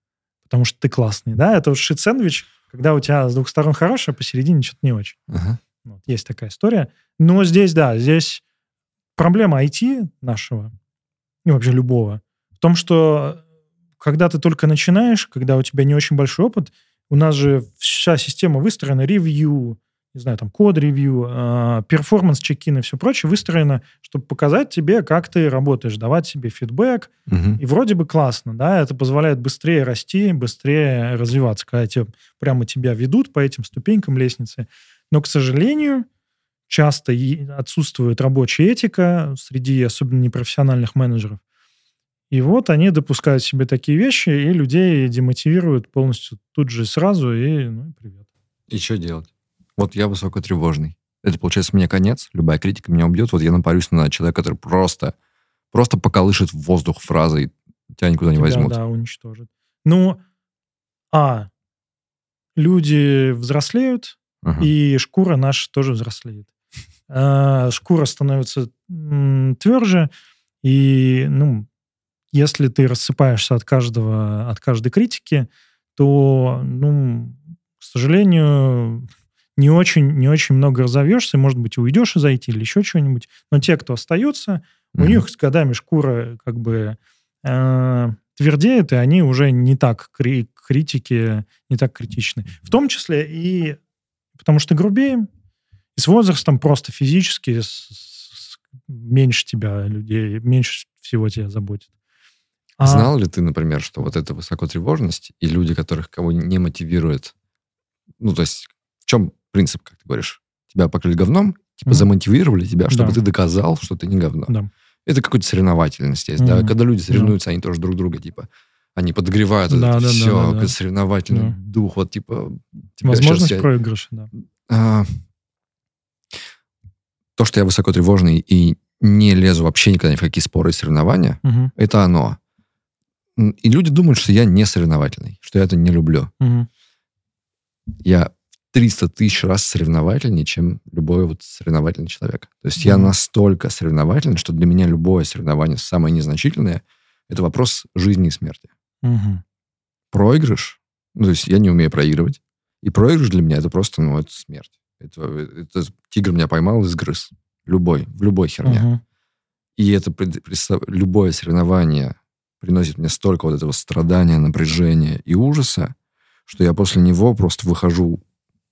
Потому что ты классный, да? Это шит-сэндвич, когда у тебя с двух сторон хорошее, а посередине что-то не очень. Ага. Вот, есть такая история. Но здесь, да, здесь проблема IT нашего, и вообще любого, в том, что когда ты только начинаешь, когда у тебя не очень большой опыт, у нас же вся система выстроена, ревью, не знаю, там, код-ревью, э, перформанс-чекин и все прочее выстроено, чтобы показать тебе, как ты работаешь, давать себе фидбэк, Мгм. и вроде бы классно, да, это позволяет быстрее расти, быстрее развиваться, когда тебе, прямо тебя ведут по этим ступенькам лестницы. Но, к сожалению, часто отсутствует рабочая этика среди особенно непрофессиональных менеджеров. И вот они допускают себе такие вещи, и людей демотивируют полностью тут же сразу, и ну, привет. И что делать? Вот я высокотревожный. Это, получается, мне конец. Любая критика меня убьет. Вот я напарюсь на человека, который просто, просто поколышет в воздух фразой, тебя никуда не Тебя, возьмут. да, уничтожит. Ну, а, люди взрослеют, И шкура наша тоже взрослеет. А, Шкура становится тверже, и, ну, если ты рассыпаешься от каждого, от каждой критики, то, ну, к сожалению, не очень, не очень много разовьешься, может быть, уйдешь из IT или еще чего-нибудь. Но те, кто остаются, у Мгм. них с годами шкура как бы э, твердеет, и они уже не так кри- критики, не так критичны. В том числе и потому что грубее, и с возрастом просто физически с- с- меньше тебя людей, меньше всего тебя заботит. А- Знал ли ты, например, что вот эта высокотревожность и люди, которых кого не мотивирует, ну, то есть в чем принцип, как ты говоришь? Тебя покрыли говном, типа Мгм. замотивировали тебя, чтобы Да. ты доказал, что ты не говно. Да. Это какая-то соревновательность есть, да? Мгм. Когда люди Да. соревнуются, они тоже друг друга, типа, они подогревают Да, это да, все, да, да. соревновательный Да. дух, вот, типа... Возможность я- проигрыша, да. А, то, что я высокотревожный и не лезу вообще никогда ни в какие споры и соревнования, Мгм. это оно. И люди думают, что я не соревновательный, что я это не люблю. Мгм. Я в 300 тысяч раз соревновательнее, чем любой вот соревновательный человек. То есть я Мгм. настолько соревновательный, что для меня любое соревнование, самое незначительное, это вопрос жизни и смерти. Мгм. Проигрыш, ну, то есть я не умею проигрывать, и проигрыш для меня это просто, ну, это смерть. Это, это тигр меня поймал и сгрыз. Любой, в любой херне. Мгм. И это любое соревнование приносит мне столько вот этого страдания, напряжения и ужаса, что я после него просто выхожу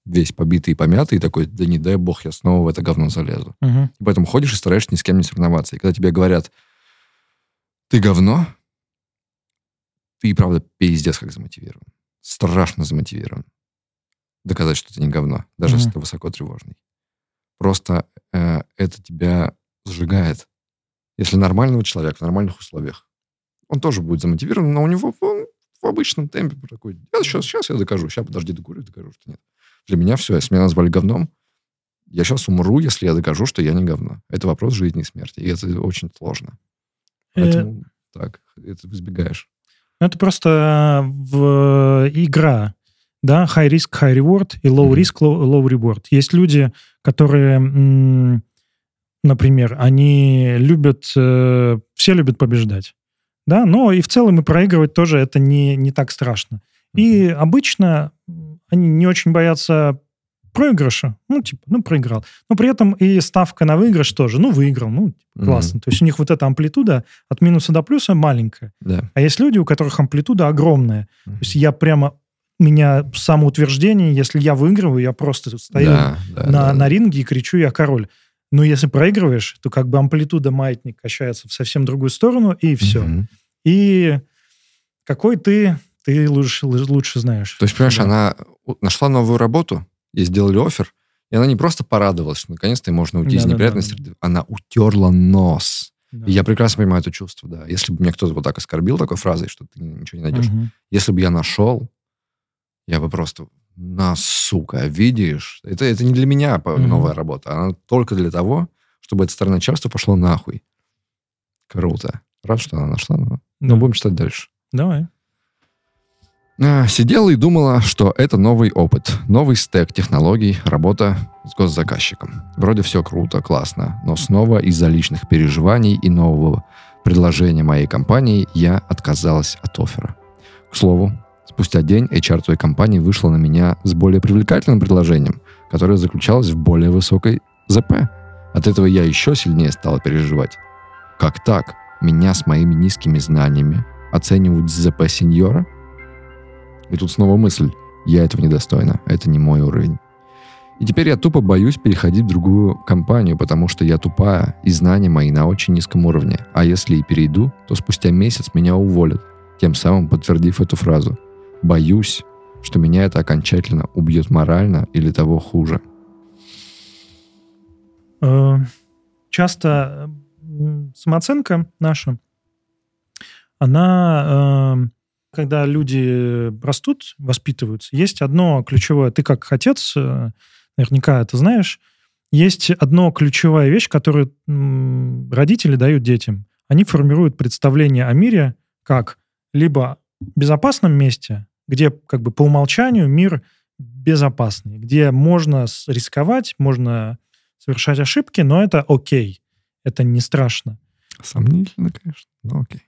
весь побитый и помятый, и такой, да не дай бог, я снова в это говно залезу. И поэтому ходишь и стараешься ни с кем не соревноваться. И когда тебе говорят, ты говно, ты правда пиздец как замотивирован. Страшно замотивирован. Доказать, что ты не говно, даже если Мгм. ты высоко тревожный. Просто э, это тебя сжигает. Если нормального человека в нормальных условиях, он тоже будет замотивирован, но у него он в обычном темпе такой, я сейчас, сейчас я докажу, сейчас подожди, докурю, докажу, что нет. Для меня все, если меня назвали говном, я сейчас умру, если я докажу, что я не говно. Это вопрос жизни и смерти, и это очень сложно. Э, Поэтому так, это избегаешь. Ну, Это просто в игра. да, high risk, high reward и low risk, low, low reward. Есть люди, которые, например, они любят, э, все любят побеждать, да, но и в целом и проигрывать тоже это не, не так страшно. И обычно они не очень боятся проигрыша, ну, типа, ну, проиграл. Но при этом и ставка на выигрыш тоже, ну, выиграл, ну, Мгм. классно. То есть у них вот эта амплитуда от минуса до плюса маленькая. Да. А есть люди, у которых амплитуда огромная. Мгм. То есть я прямо, у меня самоутверждение, если я выигрываю, я просто стою Да, да, на, да, на ринге и кричу «я король». Но если проигрываешь, то как бы амплитуда маятник качается в совсем другую сторону, и все. Мгм. И какой ты, ты лучше, лучше знаешь. То есть, понимаешь, Да. она нашла новую работу, ей сделали офер, и она не просто порадовалась, что наконец-то можно уйти из Да-да-да, неприятной да. среды, она утерла нос. Да. И я прекрасно понимаю это чувство, да. Если бы меня кто-то вот так оскорбил такой фразой, что ты ничего не найдешь, Мгм. если бы я нашел, я бы просто, на, сука, видишь? Это, это не для меня Мгм. новая работа, она только для того, чтобы это стороны начальства пошло нахуй. Круто. Рад, что она нашла, но, Да. но будем читать дальше. Давай. А, Сидела и думала, что это новый опыт, новый стек технологий, работа с госзаказчиком. Вроде все круто, классно, но снова из-за личных переживаний и нового предложения моей компании я отказалась от оффера. К слову, спустя день HR той компании вышла на меня с более привлекательным предложением, которое заключалось в более высокой ЗП. От этого я еще сильнее стала переживать. Как так? Меня с моими низкими знаниями оценивают ЗП сеньора? И тут снова мысль. Я этого недостойна. Это не мой уровень. И теперь я тупо боюсь переходить в другую компанию, потому что я тупая, и знания мои на очень низком уровне. А если и перейду, то спустя месяц меня уволят, тем самым подтвердив эту фразу. Боюсь, что меня это окончательно убьет морально или того хуже. Э, Часто самооценка наша, она, э, когда люди растут, воспитываются, есть одно ключевое, ты как отец, э, наверняка это знаешь, есть одно ключевая вещь, которую родители дают детям. Они формируют представление о мире как либо безопасном месте, где как бы по умолчанию мир безопасный, где можно рисковать, можно совершать ошибки, но это окей, это не страшно. Сомнительно, конечно, но окей.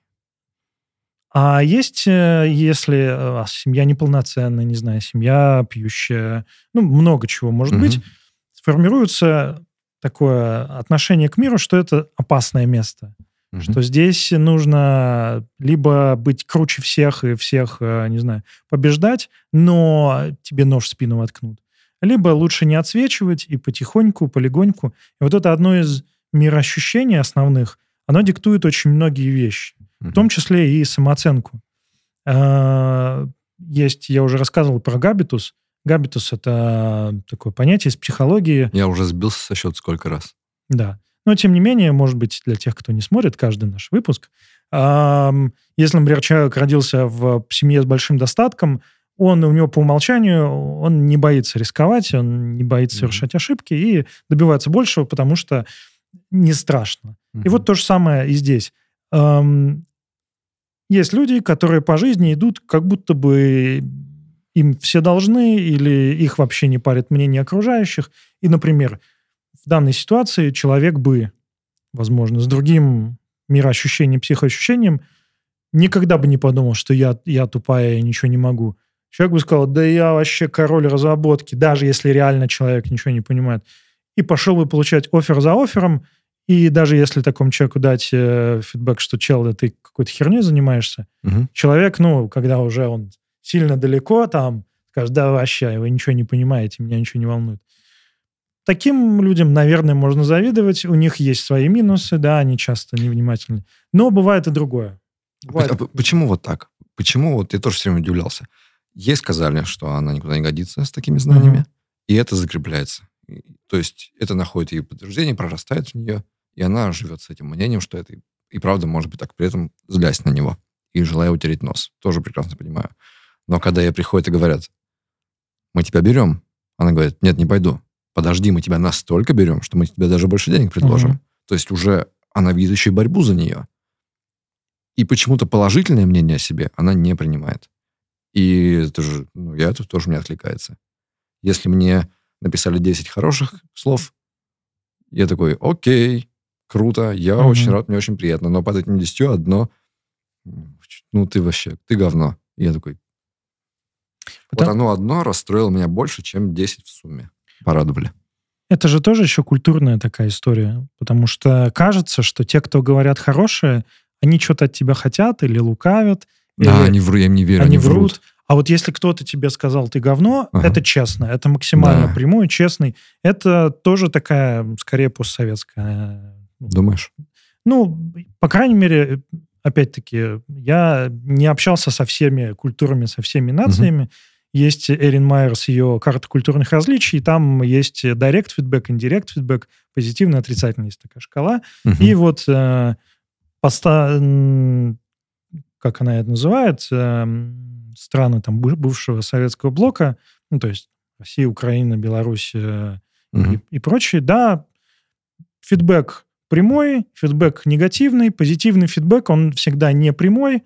А есть, э, если э, семья неполноценная, не знаю, семья пьющая, ну, много чего может Мгм. быть, сформируется такое отношение к миру, что это опасное место. Мгм. Что здесь нужно либо быть круче всех и всех, э, не знаю, побеждать, но тебе нож в спину воткнут. Либо лучше не отсвечивать и потихоньку, полегоньку. И вот это одно из мироощущений основных, оно диктует очень многие вещи, в том числе и самооценку. А, Есть, я уже рассказывал про габитус. Габитус — это такое понятие из психологии, Я уже сбился со счета сколько раз. да. Но, тем не менее, может быть, для тех, кто не смотрит каждый наш выпуск, если, например, человек родился в семье с большим достатком, он, у него по умолчанию, он не боится рисковать, он не боится Мгм. совершать ошибки и добивается большего, потому что не страшно. И вот то же самое и здесь. Есть люди, которые по жизни идут, как будто бы им все должны, или их вообще не парит мнение окружающих. И, например, в данной ситуации человек бы, возможно, с другим мироощущением, психоощущением, никогда бы не подумал, что я, я тупая и ничего не могу. Человек бы сказал, да я вообще король разработки, даже если реально человек ничего не понимает. И пошел бы получать офер за оффером, и даже если такому человеку дать э, фидбэк, что, чел, да ты какой-то херней занимаешься, Мгм. человек, ну, когда уже он сильно далеко, там, скажет, да вообще, вы ничего не понимаете, меня ничего не волнует. Таким людям, наверное, можно завидовать. У них есть свои минусы, да, они часто невнимательны. Но бывает и другое. Бывает- А п- почему вот так? Почему вот я тоже все время удивлялся. Ей сказали, что она никуда не годится с такими знаниями, Мгм. и это закрепляется. То есть это находит ее подтверждение, прорастает в нее, и она живет с этим мнением, что это и, правда может быть так, при этом злясь на него и желая утереть нос. Тоже прекрасно понимаю. Но когда ей приходят и говорят, мы тебя берем, она говорит, нет, не пойду. Подожди, мы тебя настолько берем, что мы тебе даже больше денег предложим. Мгм. То есть уже она видит еще и борьбу за нее. И почему-то положительное мнение о себе она не принимает. И это же, ну, я это тоже мне отвлекается. Если мне написали 10 хороших слов, я такой, окей, круто, я Мгм. очень рад, мне очень приятно. Но под этим 10 одно, ну, ты вообще, ты говно. И я такой, вот Потому- оно одно расстроило меня больше, чем 10 в сумме. Порадовали. Это же тоже еще культурная такая история, потому что кажется, что те, кто говорят хорошее, они что-то от тебя хотят или лукавят, Да, или они вру, я им не верю, они они врут. врут. А вот если кто-то тебе сказал, ты говно, Ага. это честно, это максимально Да. прямой, честный. Это тоже такая, скорее, постсоветская. Думаешь? Ну, по крайней мере, опять-таки, я не общался со всеми культурами, со всеми нациями. Есть Эрин Майерс, ее карта культурных различий, там есть direct feedback, indirect feedback, позитивный, отрицательный, есть такая шкала. Мгм. И вот э, поста- как она это называет, э, страны там бы- бывшего советского блока, ну, то есть Россия, Украина, Беларусь э, Мгм. и, и прочее, да, фидбэк прямой, фидбэк негативный, позитивный фидбэк, он всегда не прямой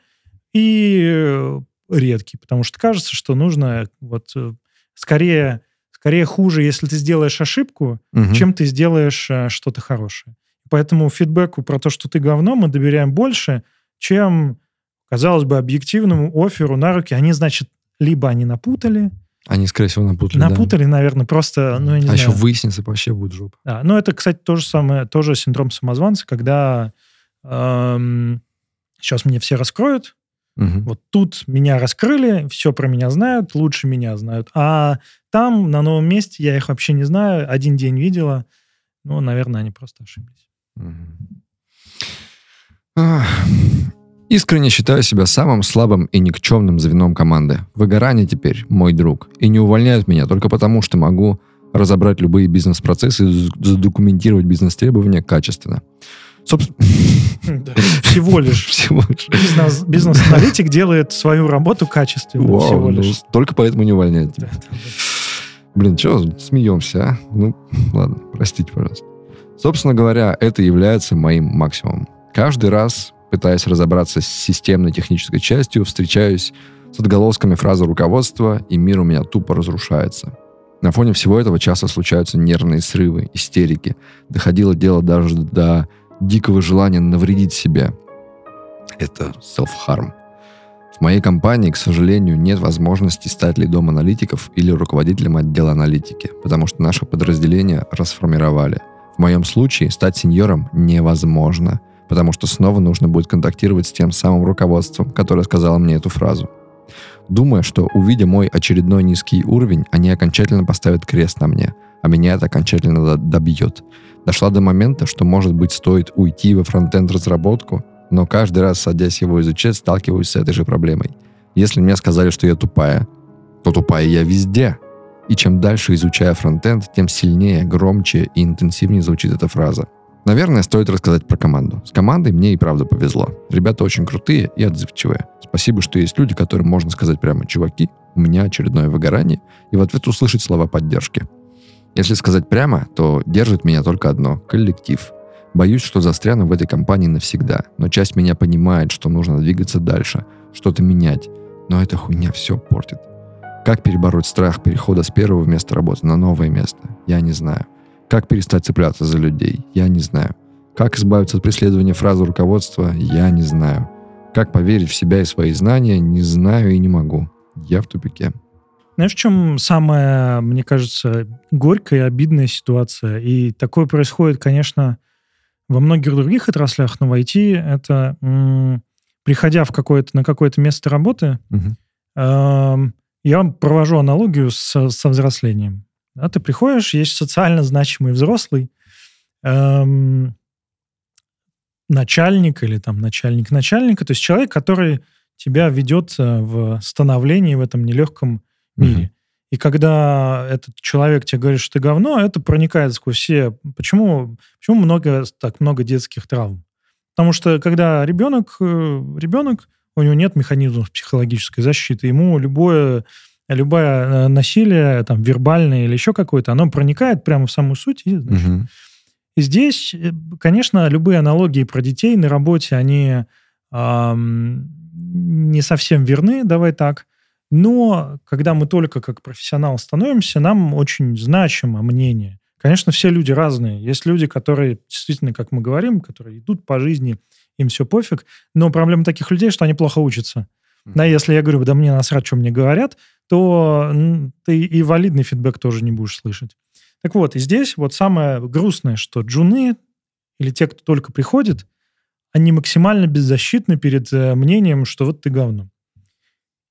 и э, редкий, потому что кажется, что нужно вот э, скорее, скорее хуже, если ты сделаешь ошибку, Мгм. чем ты сделаешь э, что-то хорошее. Поэтому фидбэку про то, что ты говно, мы доверяем больше, чем, казалось бы, объективному оферу на руки. Они, значит, либо они напутали, Они, скорее всего, напутали. да. напутали, наверное, просто, ну, я не А еще знаю. выяснится, вообще будет жопа. Да, ну, это, кстати, то же самое, тоже синдром самозванца, когда эм, сейчас мне все раскроют, Мгм. вот тут меня раскрыли, все про меня знают, лучше меня знают, а там, на новом месте, я их вообще не знаю, один день видела, ну, наверное, они просто ошиблись. Мгм. Искренне считаю себя самым слабым и никчемным звеном команды. Выгорание теперь мой друг. И не увольняют меня только потому, что могу разобрать любые бизнес-процессы и задокументировать бизнес-требования качественно. Собственно, Всего лишь. всего лишь. Бизнес, бизнес-аналитик делает свою работу качественно. Вау, всего ну, лишь. только поэтому не увольняют тебя. Да, да, да. Блин, что смеемся, а? Ну, ладно, простите, пожалуйста. Собственно говоря, это является моим максимумом. Каждый раз, пытаясь разобраться с системной технической частью, встречаюсь с отголосками фразы руководства, и мир у меня тупо разрушается. На фоне всего этого часто случаются нервные срывы, истерики. Доходило дело даже до дикого желания навредить себе. Это self-harm. В моей компании, к сожалению, нет возможности стать лидом аналитиков или руководителем отдела аналитики, потому что наше подразделение расформировали. В моем случае стать сеньором невозможно, потому что снова нужно будет контактировать с тем самым руководством, которое сказало мне эту фразу. Думая, что увидя мой очередной низкий уровень, они окончательно поставят крест на мне, а меня это окончательно до- добьет. Дошла до момента, что, может быть, стоит уйти во фронтенд разработку, но каждый раз, садясь его изучать, сталкиваюсь с этой же проблемой. Если мне сказали, что я тупая, то тупая я везде. И чем дальше изучая фронтенд, тем сильнее, громче и интенсивнее звучит эта фраза. Наверное, стоит рассказать про команду. С командой мне и правда повезло. Ребята очень крутые и отзывчивые. Спасибо, что есть люди, которым можно сказать прямо, чуваки, у меня очередное выгорание, и в ответ услышать слова поддержки. Если сказать прямо, то держит меня только одно – коллектив. Боюсь, что застряну в этой компании навсегда, но часть меня понимает, что нужно двигаться дальше, что-то менять. Но эта хуйня все портит. Как перебороть страх перехода с первого места работы на новое место? Я не знаю. Как перестать цепляться за людей? Я не знаю. Как избавиться от преследования фразы руководства? Я не знаю. Как поверить в себя и свои знания? Не знаю и не могу. Я в тупике. Знаешь, в чем самая, мне кажется, горькая и обидная ситуация? И такое происходит, конечно, во многих других отраслях, но в IT это м, приходя в какое-то, на какое-то место работы, Мгм. эм, я провожу аналогию со, со взрослением. Да, ты приходишь, есть социально значимый взрослый, эм, начальник или там начальник начальника, то есть человек, который тебя ведет э, в становлении в этом нелегком мире. Мгм. И когда этот человек тебе говорит, что ты говно, это проникает сквозь все. Почему, почему много, так много детских травм? Потому что когда ребенок, э, ребенок, у него нет механизмов психологической защиты, ему любое, любое э, насилие, там, вербальное или еще какое-то, оно проникает прямо в саму суть. И, значит, и здесь, э, конечно, любые аналогии про детей на работе, они ам, не совсем верны, давай так. Но когда мы только как профессионал становимся, нам очень значимо мнение. Конечно, все люди разные. Есть люди, которые действительно, как мы говорим, которые идут по жизни, им все пофиг. Но проблема таких людей, что они плохо учатся. Да, если я говорю, да мне насрать, что мне говорят, то ты и валидный фидбэк тоже не будешь слышать. Так вот, и здесь вот самое грустное, что джуны или те, кто только приходит, они максимально беззащитны перед э, мнением, что вот ты говно.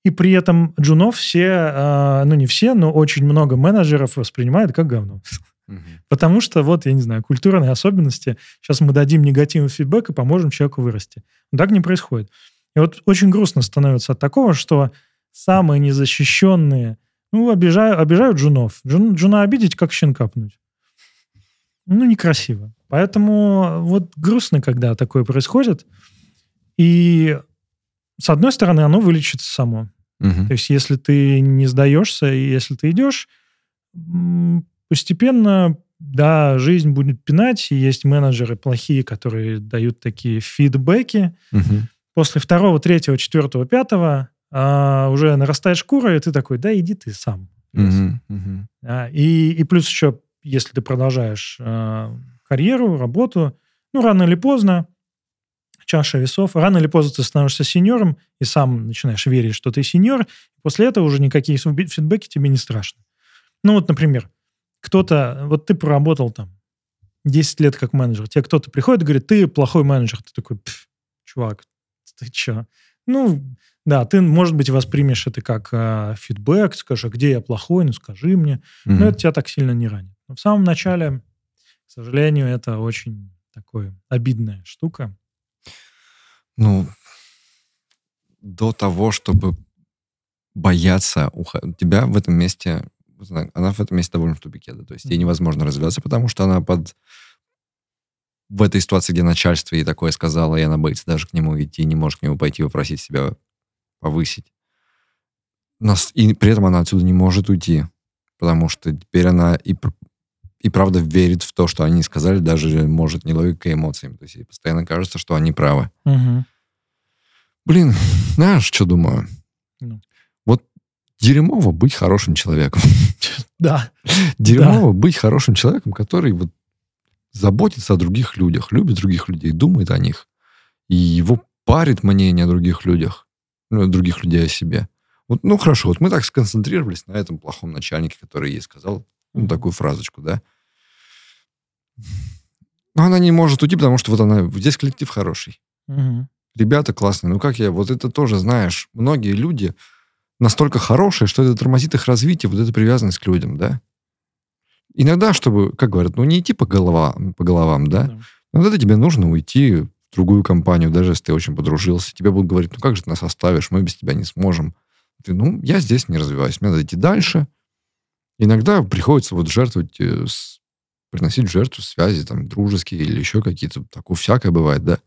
И при этом джунов все, э, ну не все, но очень много менеджеров воспринимают как говно. Угу. Потому что, вот, я не знаю, культурные особенности, сейчас мы дадим негативный фидбэк и поможем человеку вырасти. Но так не происходит. И вот очень грустно становится от такого, что самые незащищенные, ну, обижают, обижают джунов. Джун, джуна обидеть, как щенка пнуть. Ну, некрасиво. Поэтому вот грустно, когда такое происходит. И с одной стороны, оно вылечится само. Угу. То есть, если ты не сдаешься, и если ты идешь, постепенно, да, жизнь будет пинать, и есть менеджеры плохие, которые дают такие фидбэки. Угу. После второго, третьего, четвертого, пятого а, уже нарастает шкура, и ты такой, да, иди ты сам. Угу, угу. А, и, и плюс еще, если ты продолжаешь а, карьеру, работу, ну, рано или поздно, чаша весов, рано или поздно ты становишься сеньором и сам начинаешь верить, что ты сеньор, после этого уже никакие фидбэки тебе не страшны. Ну, вот, например, кто-то, вот ты проработал там 10 лет как менеджер, тебе кто-то приходит и говорит, ты плохой менеджер. Ты такой, чувак, ты чё? Ну, да, ты, может быть, воспримешь это как э, фидбэк, скажешь, а где я плохой, ну скажи мне. Mm-hmm. Но это тебя так сильно не ранит. Но в самом начале, к сожалению, это очень такое обидная штука. Ну, до того, чтобы бояться уходить, тебя в этом месте она в этом месте довольно в тупике, да, то есть ей невозможно развиваться, потому что она под в этой ситуации, где начальство ей такое сказала, и она боится даже к нему идти, не может к нему пойти попросить себя повысить. Нас, и при этом она отсюда не может уйти, потому что теперь она и, и правда верит в то, что они сказали, даже может не логикой эмоциями. То есть ей постоянно кажется, что они правы. Угу. Блин, знаешь, что думаю? Ну дерьмово быть хорошим человеком. Да. Дерьмово да. быть хорошим человеком, который вот заботится о других людях, любит других людей, думает о них. И его парит мнение о других людях, ну, других людей о себе. Вот, ну, хорошо, вот мы так сконцентрировались на этом плохом начальнике, который ей сказал ну, такую фразочку, да. Но она не может уйти, потому что вот она, здесь коллектив хороший. Угу. Ребята классные. Ну, как я, вот это тоже, знаешь, многие люди, настолько хорошее, что это тормозит их развитие, вот эта привязанность к людям, да. Иногда, чтобы, как говорят, ну не идти по головам, по головам, да, да. иногда тебе нужно уйти в другую компанию, даже если ты очень подружился. Тебе будут говорить, ну как же ты нас оставишь, мы без тебя не сможем. Ты, ну, я здесь не развиваюсь, мне надо идти дальше. Иногда приходится вот жертвовать, э, приносить жертву связи, там, дружеские или еще какие-то, такое всякое бывает, да.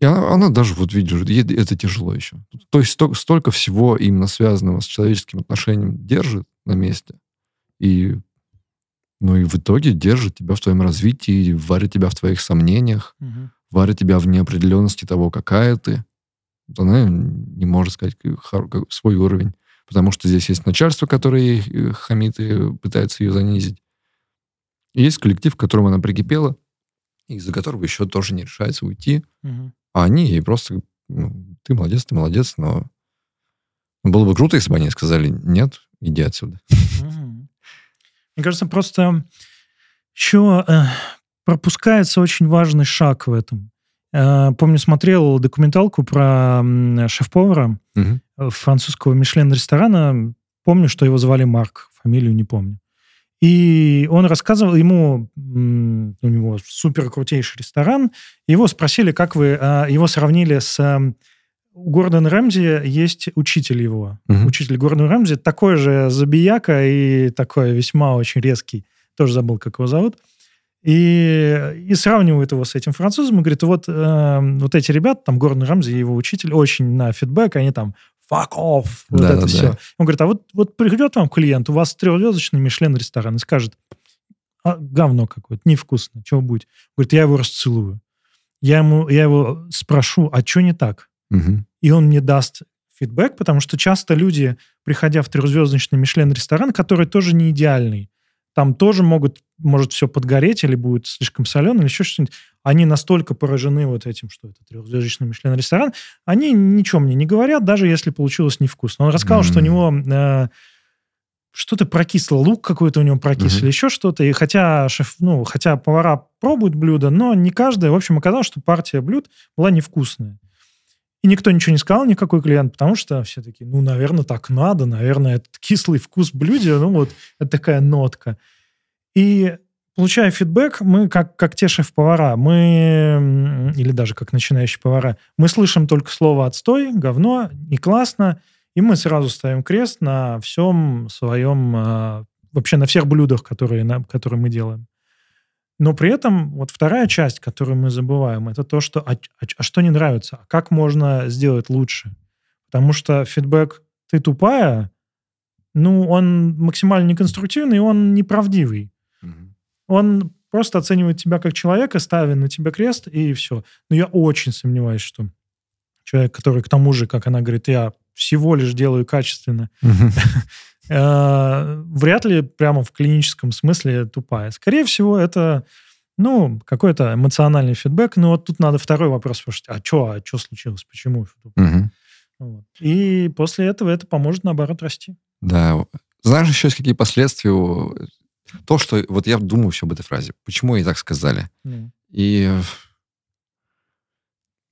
И она, она даже, вот видишь, ей это тяжело еще. То есть столько, столько всего именно связанного с человеческим отношением держит на месте. И, ну и в итоге держит тебя в твоем развитии, варит тебя в твоих сомнениях, угу. варит тебя в неопределенности того, какая ты. Вот она не может сказать свой уровень. Потому что здесь есть начальство, которое ей хамит и пытается ее занизить. И есть коллектив, к которому она прикипела, из-за которого еще тоже не решается уйти. Угу. А они ей просто, ну, ты молодец, ты молодец, но было бы круто, если бы они сказали, нет, иди отсюда. Мне кажется, просто еще э, пропускается очень важный шаг в этом. Э, помню, смотрел документалку про э, шеф-повара угу. французского Мишлен-ресторана. Помню, что его звали Марк, фамилию не помню. И он рассказывал ему, у него супер крутейший ресторан, его спросили, как вы, а, его сравнили с... У Гордона Рэмзи есть учитель его. Uh-huh. Учитель Гордона Рэмзи такой же забияка и такой весьма очень резкий. Тоже забыл, как его зовут. И, и сравнивают его с этим французом и говорит, вот, э, вот эти ребята, там Гордон Рамзи и его учитель, очень на фидбэк, они там fuck off, вот да, это да, все. Да. Он говорит, а вот, вот придет вам клиент, у вас трехзвездочный Мишлен ресторан, и скажет, а, говно какое-то, невкусно, чего будет? Говорит, я его расцелую. Я, ему, я его спрошу, а что не так? Угу. И он мне даст фидбэк, потому что часто люди, приходя в трехзвездочный Мишлен-ресторан, который тоже не идеальный, там тоже могут, может все подгореть или будет слишком солено, или еще что-нибудь. Они настолько поражены вот этим, что это трехзвездочный Мишлен-ресторан, они ничего мне не говорят, даже если получилось невкусно. Он рассказал, mm-hmm. что у него э, что-то прокисло, лук какой-то у него прокис mm-hmm. еще что-то. И хотя шеф, ну, хотя повара пробуют блюдо, но не каждый. В общем, оказалось, что партия блюд была невкусная. И никто ничего не сказал, никакой клиент, потому что все такие, ну, наверное, так надо, наверное, этот кислый вкус блюда, ну, вот, это такая нотка. И получая фидбэк, мы, как, как те шеф-повара, мы, или даже как начинающие повара, мы слышим только слово «отстой», «говно», «не классно», и мы сразу ставим крест на всем своем, а, вообще на всех блюдах, которые, на, которые мы делаем. Но при этом вот вторая часть, которую мы забываем, это то, что а, а, а что не нравится, а как можно сделать лучше. Потому что фидбэк «ты тупая», ну, он максимально неконструктивный, и он неправдивый. Угу. Он просто оценивает тебя как человека, ставит на тебя крест, и все. Но я очень сомневаюсь, что человек, который к тому же, как она говорит, я всего лишь делаю качественно, э, вряд ли прямо в клиническом смысле тупая. Скорее всего, это ну, какой-то эмоциональный фидбэк. Но вот тут надо второй вопрос спрашивать. А что, а что случилось? Почему? Вот. И после этого это поможет, наоборот, расти. Да. Знаешь, еще есть какие последствия? То, что... Вот я думаю все об этой фразе. Почему ей так сказали? Mm. И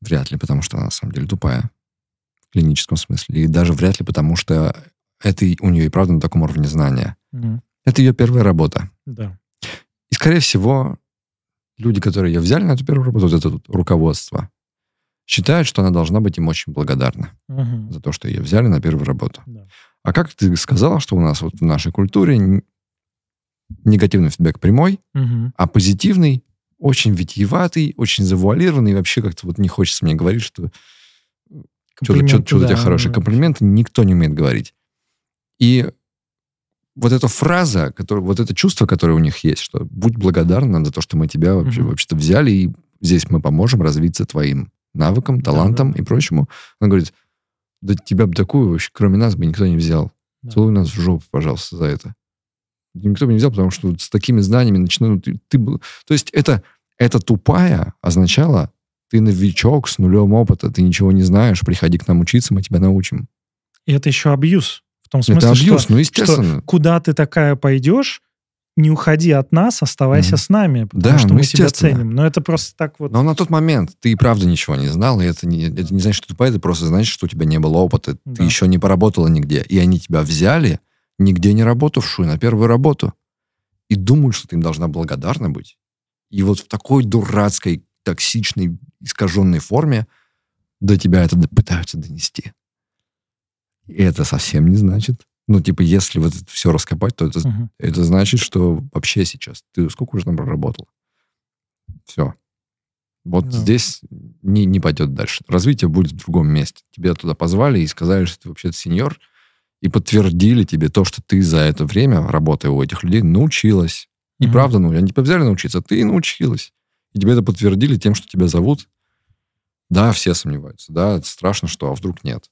вряд ли, потому что она на самом деле тупая в клиническом смысле. И даже вряд ли потому, что это у нее и правда на таком уровне знания. Mm. Это ее первая работа. Да. И, скорее всего, люди, которые ее взяли на эту первую работу, вот это вот руководство, считают, что она должна быть им очень благодарна угу. за то, что ее взяли на первую работу. Да. А как ты сказал, что у нас вот в нашей культуре негативный фидбэк прямой, угу. а позитивный очень витиеватый, очень завуалированный, и вообще как-то вот не хочется мне говорить, что что-то, что-то, что-то да, у тебя хорошие комплименты, никто не умеет говорить. И вот эта фраза, которая, вот это чувство, которое у них есть, что будь благодарна за то, что мы тебя вообще, угу. вообще-то взяли, и здесь мы поможем развиться твоим навыкам, талантам да, да. и прочему. Он говорит, да тебя бы такую вообще, кроме нас бы никто не взял. Да. Целуй нас в жопу, пожалуйста, за это. Никто бы не взял, потому что с такими знаниями начинают... Ты, ты, то есть это, это тупая означало, ты новичок с нулем опыта, ты ничего не знаешь, приходи к нам учиться, мы тебя научим. И это еще абьюз. В том смысле, это абьюз, что, ну, естественно. что куда ты такая пойдешь, не уходи от нас, оставайся mm-hmm. с нами, потому да, что ну, мы тебя ценим. Но это просто так вот... Но на тот момент ты и правда ничего не знал, и это не, это не значит, что ты тупая, это просто значит, что у тебя не было опыта, да. ты еще не поработала нигде. И они тебя взяли, нигде не работавшую, на первую работу. И думают, что ты им должна благодарна быть. И вот в такой дурацкой, токсичной, искаженной форме до тебя это пытаются донести. И это совсем не значит, ну, типа, если вот это все раскопать, то это, uh-huh. это значит, что вообще сейчас ты сколько уже там проработал? Все. Вот да. здесь не, не пойдет дальше. Развитие будет в другом месте. Тебя туда позвали и сказали, что ты вообще-то сеньор, и подтвердили тебе то, что ты за это время, работая у этих людей, научилась. И mm правда, ну, они тебя взяли научиться, ты научилась. И тебе это подтвердили тем, что тебя зовут. Да, все сомневаются. Да, это страшно, что, а вдруг нет.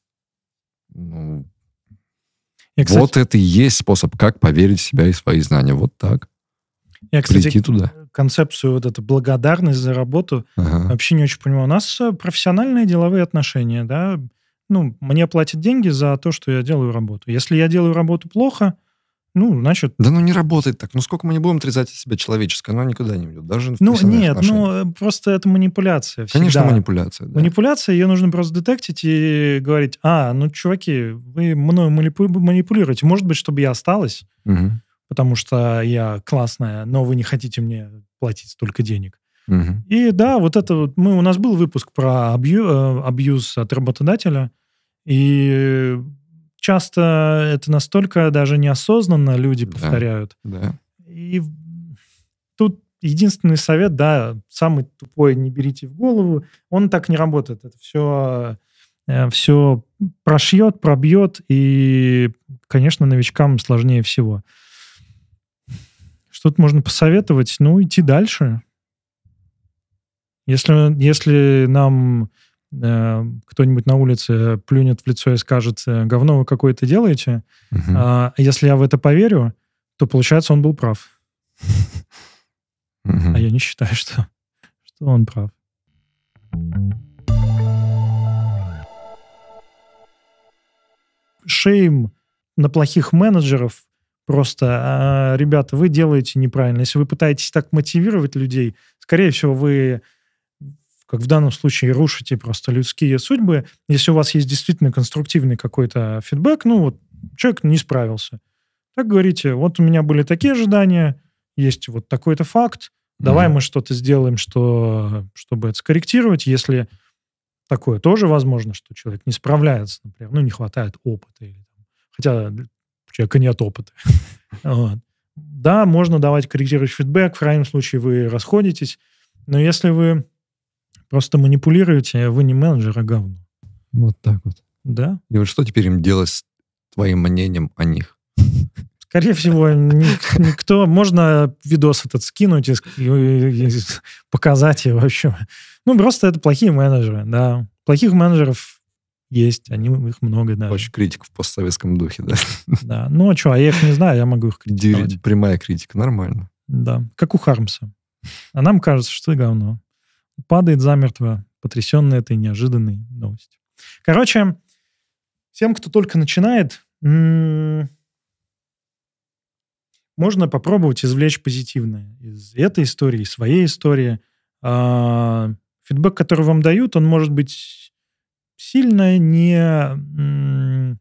Ну, я, кстати, вот это и есть способ, как поверить в себя и свои знания. Вот так. Я, кстати, Прийти туда. концепцию вот эту благодарность за работу ага. вообще не очень понимаю. У нас э, профессиональные деловые отношения, да. Ну, мне платят деньги за то, что я делаю работу. Если я делаю работу плохо, ну, значит... Да ну не работает так. Ну сколько мы не будем отрезать от себя человеческое, оно никуда не ведет. Даже Ну нет, ну просто это манипуляция всегда. Конечно, манипуляция. Да. Манипуляция, ее нужно просто детектить и говорить, а, ну, чуваки, вы мною манипулируете. Может быть, чтобы я осталась, угу. потому что я классная, но вы не хотите мне платить столько денег. Угу. И да, вот это вот, мы, у нас был выпуск про абью, э, абьюз от работодателя, и часто это настолько даже неосознанно люди повторяют. Да. И тут единственный совет, да, самый тупой, не берите в голову, он так не работает. Это все, э, все прошьет, пробьет, и, конечно, новичкам сложнее всего. Что тут можно посоветовать? Ну, идти дальше. Если, если нам кто-нибудь на улице плюнет в лицо и скажет, э, говно вы какое-то делаете, Мгм. а если я в это поверю, то получается он был прав. А я не считаю, что, что он прав. Шейм на плохих менеджеров просто, а, ребята, вы делаете неправильно. Если вы пытаетесь так мотивировать людей, скорее всего, вы, как в данном случае, рушите просто людские судьбы. Если у вас есть действительно конструктивный какой-то фидбэк, ну вот человек не справился. Так говорите, вот у меня были такие ожидания, есть вот такой-то факт, Давай Мгм. мы что-то сделаем, что, чтобы это скорректировать, если такое тоже возможно, что человек не справляется, например, ну, не хватает опыта. Или, хотя у человека нет опыта. Да, можно давать корректирующий фидбэк, в крайнем случае вы расходитесь, но если вы просто манипулируете, вы не менеджер, а говно. Вот так вот. Да? И вот что теперь им делать с твоим мнением о них? Скорее всего, ник- никто... Можно видос этот скинуть и, ск- и- и показать, и, в общем... Ну, просто это плохие менеджеры, да. Плохих менеджеров есть, они, их много, да. Очень критика в постсоветском духе, да? да. Ну, а что, а я их не знаю, я могу их критиковать. Прямая критика, нормально. Да, как у Хармса. А нам кажется, что это говно. Падает замертво, потрясенный этой неожиданной новостью. Короче, всем, кто только начинает, м, можно попробовать извлечь позитивное из этой истории, своей истории. А, Фидбэк, который вам дают, он может быть сильно не, м,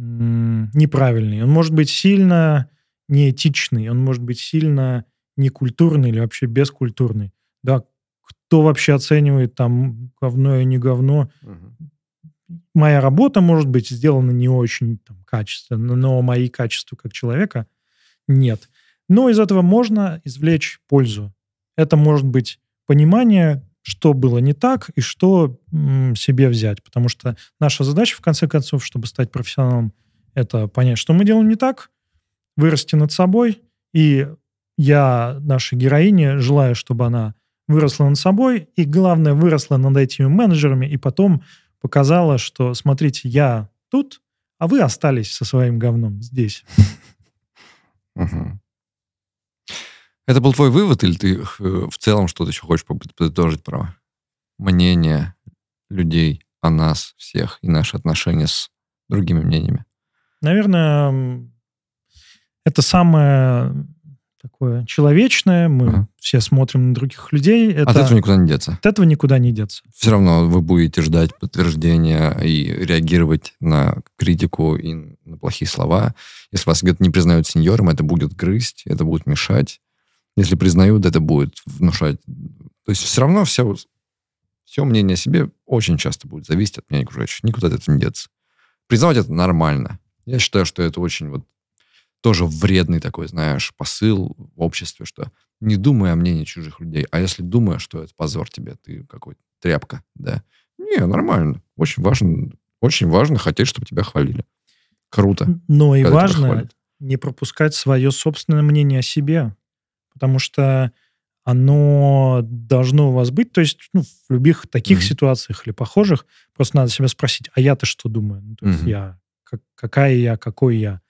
м, неправильный, он может быть сильно неэтичный, он может быть сильно некультурный или вообще бескультурный. Да, кто вообще оценивает там говно и не говно? Моя работа может быть сделана не очень там, качественно, но мои качества как человека нет. Но из этого можно извлечь пользу. Это может быть понимание, что было не так и что м, себе взять. Потому что наша задача, в конце концов, чтобы стать профессионалом, это понять, что мы делаем не так, вырасти над собой. И я нашей героине желаю, чтобы она выросла над собой, и главное, выросла над этими менеджерами, и потом показала, что, смотрите, я тут, а вы остались со своим говном здесь. Это был твой вывод, или ты э, в целом что-то еще хочешь под- подытожить про мнение людей о нас всех и наши отношения с другими мнениями? Наверное, это самое такое человечное. Мы Ага. все смотрим на других людей. Это, От этого никуда не деться. от этого никуда не деться. Все равно вы будете ждать подтверждения и реагировать на критику и на плохие слова. Если вас где-то не признают сеньором, это будет грызть, это будет мешать. Если признают, это будет внушать. То есть все равно все, все мнение о себе очень часто будет зависеть от мнения окружающих. Никуда от этого не деться. Признавать это нормально. Я считаю, что это очень вот тоже вредный такой, знаешь, посыл в обществе, что не думай о мнении чужих людей, а если думаешь, что это позор тебе, ты какой-то тряпка, да. Не, нормально. Очень важно, очень важно хотеть, чтобы тебя хвалили. Круто. Но и важно не пропускать свое собственное мнение о себе, потому что оно должно у вас быть. То есть ну, в любых таких Мгм. ситуациях или похожих просто надо себя спросить, а я-то что думаю? Ну, то есть Мгм. я, как- какая я, какой я?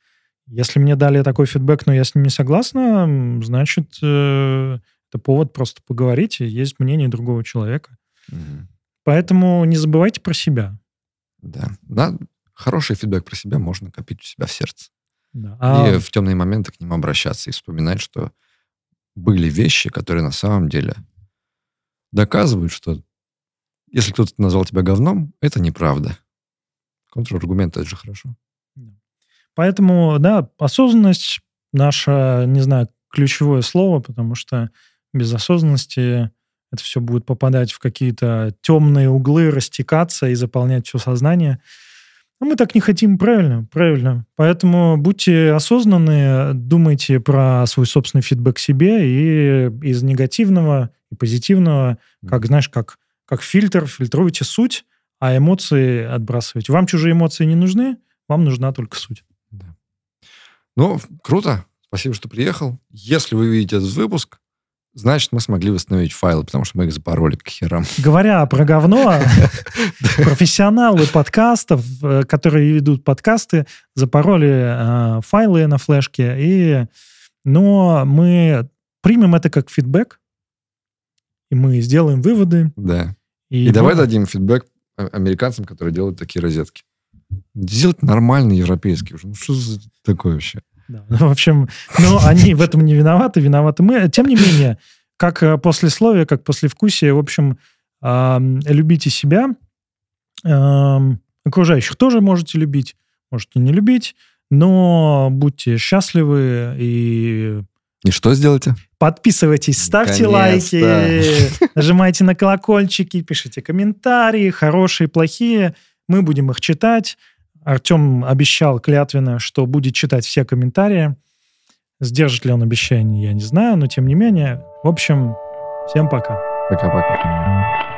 Если мне дали такой фидбэк, но я с ним не согласна, значит, э, это повод просто поговорить, и есть мнение другого человека. Мгм. Поэтому не забывайте про себя. Да. Да, Хороший фидбэк про себя можно копить у себя в сердце. Да. А И в темные моменты к ним обращаться и вспоминать, что были вещи, которые на самом деле доказывают, что если кто-то назвал тебя говном, это неправда. Контраргумент это же хорошо. Поэтому, да, осознанность наше, не знаю, ключевое слово, потому что без осознанности это все будет попадать в какие-то темные углы, растекаться и заполнять все сознание. А мы так не хотим, правильно? Правильно. Поэтому будьте осознанны, думайте про свой собственный фидбэк себе и из негативного и позитивного, как, знаешь, как, как фильтр, фильтруйте суть, а эмоции отбрасывайте. Вам чужие эмоции не нужны, вам нужна только суть. Ну, круто. Спасибо, что приехал. Если вы видите этот выпуск, значит, мы смогли восстановить файлы, потому что мы их запороли к херам. Говоря про говно, профессионалы подкастов, э, которые ведут подкасты, запороли э, файлы на флешке, и, но мы примем это как фидбэк, и мы сделаем выводы. Да. И, И давай дадим фидбэк а- американцам, которые делают такие розетки. Сделать нормальный европейский уже. Ну что за такое вообще? Да, ну, в общем, но они в этом не виноваты, виноваты мы. Тем не менее, как э, послесловие, как послевкусие, в общем, ам, любите себя, ам, окружающих тоже можете любить, можете не любить, но будьте счастливы и И что сделайте? подписывайтесь, ставьте лайки, нажимайте на колокольчики, пишите комментарии, хорошие, плохие. Мы будем их читать. Артем обещал клятвенно, что будет читать все комментарии. Сдержит ли он обещание, я не знаю, но тем не менее. В общем, всем пока. Пока-пока.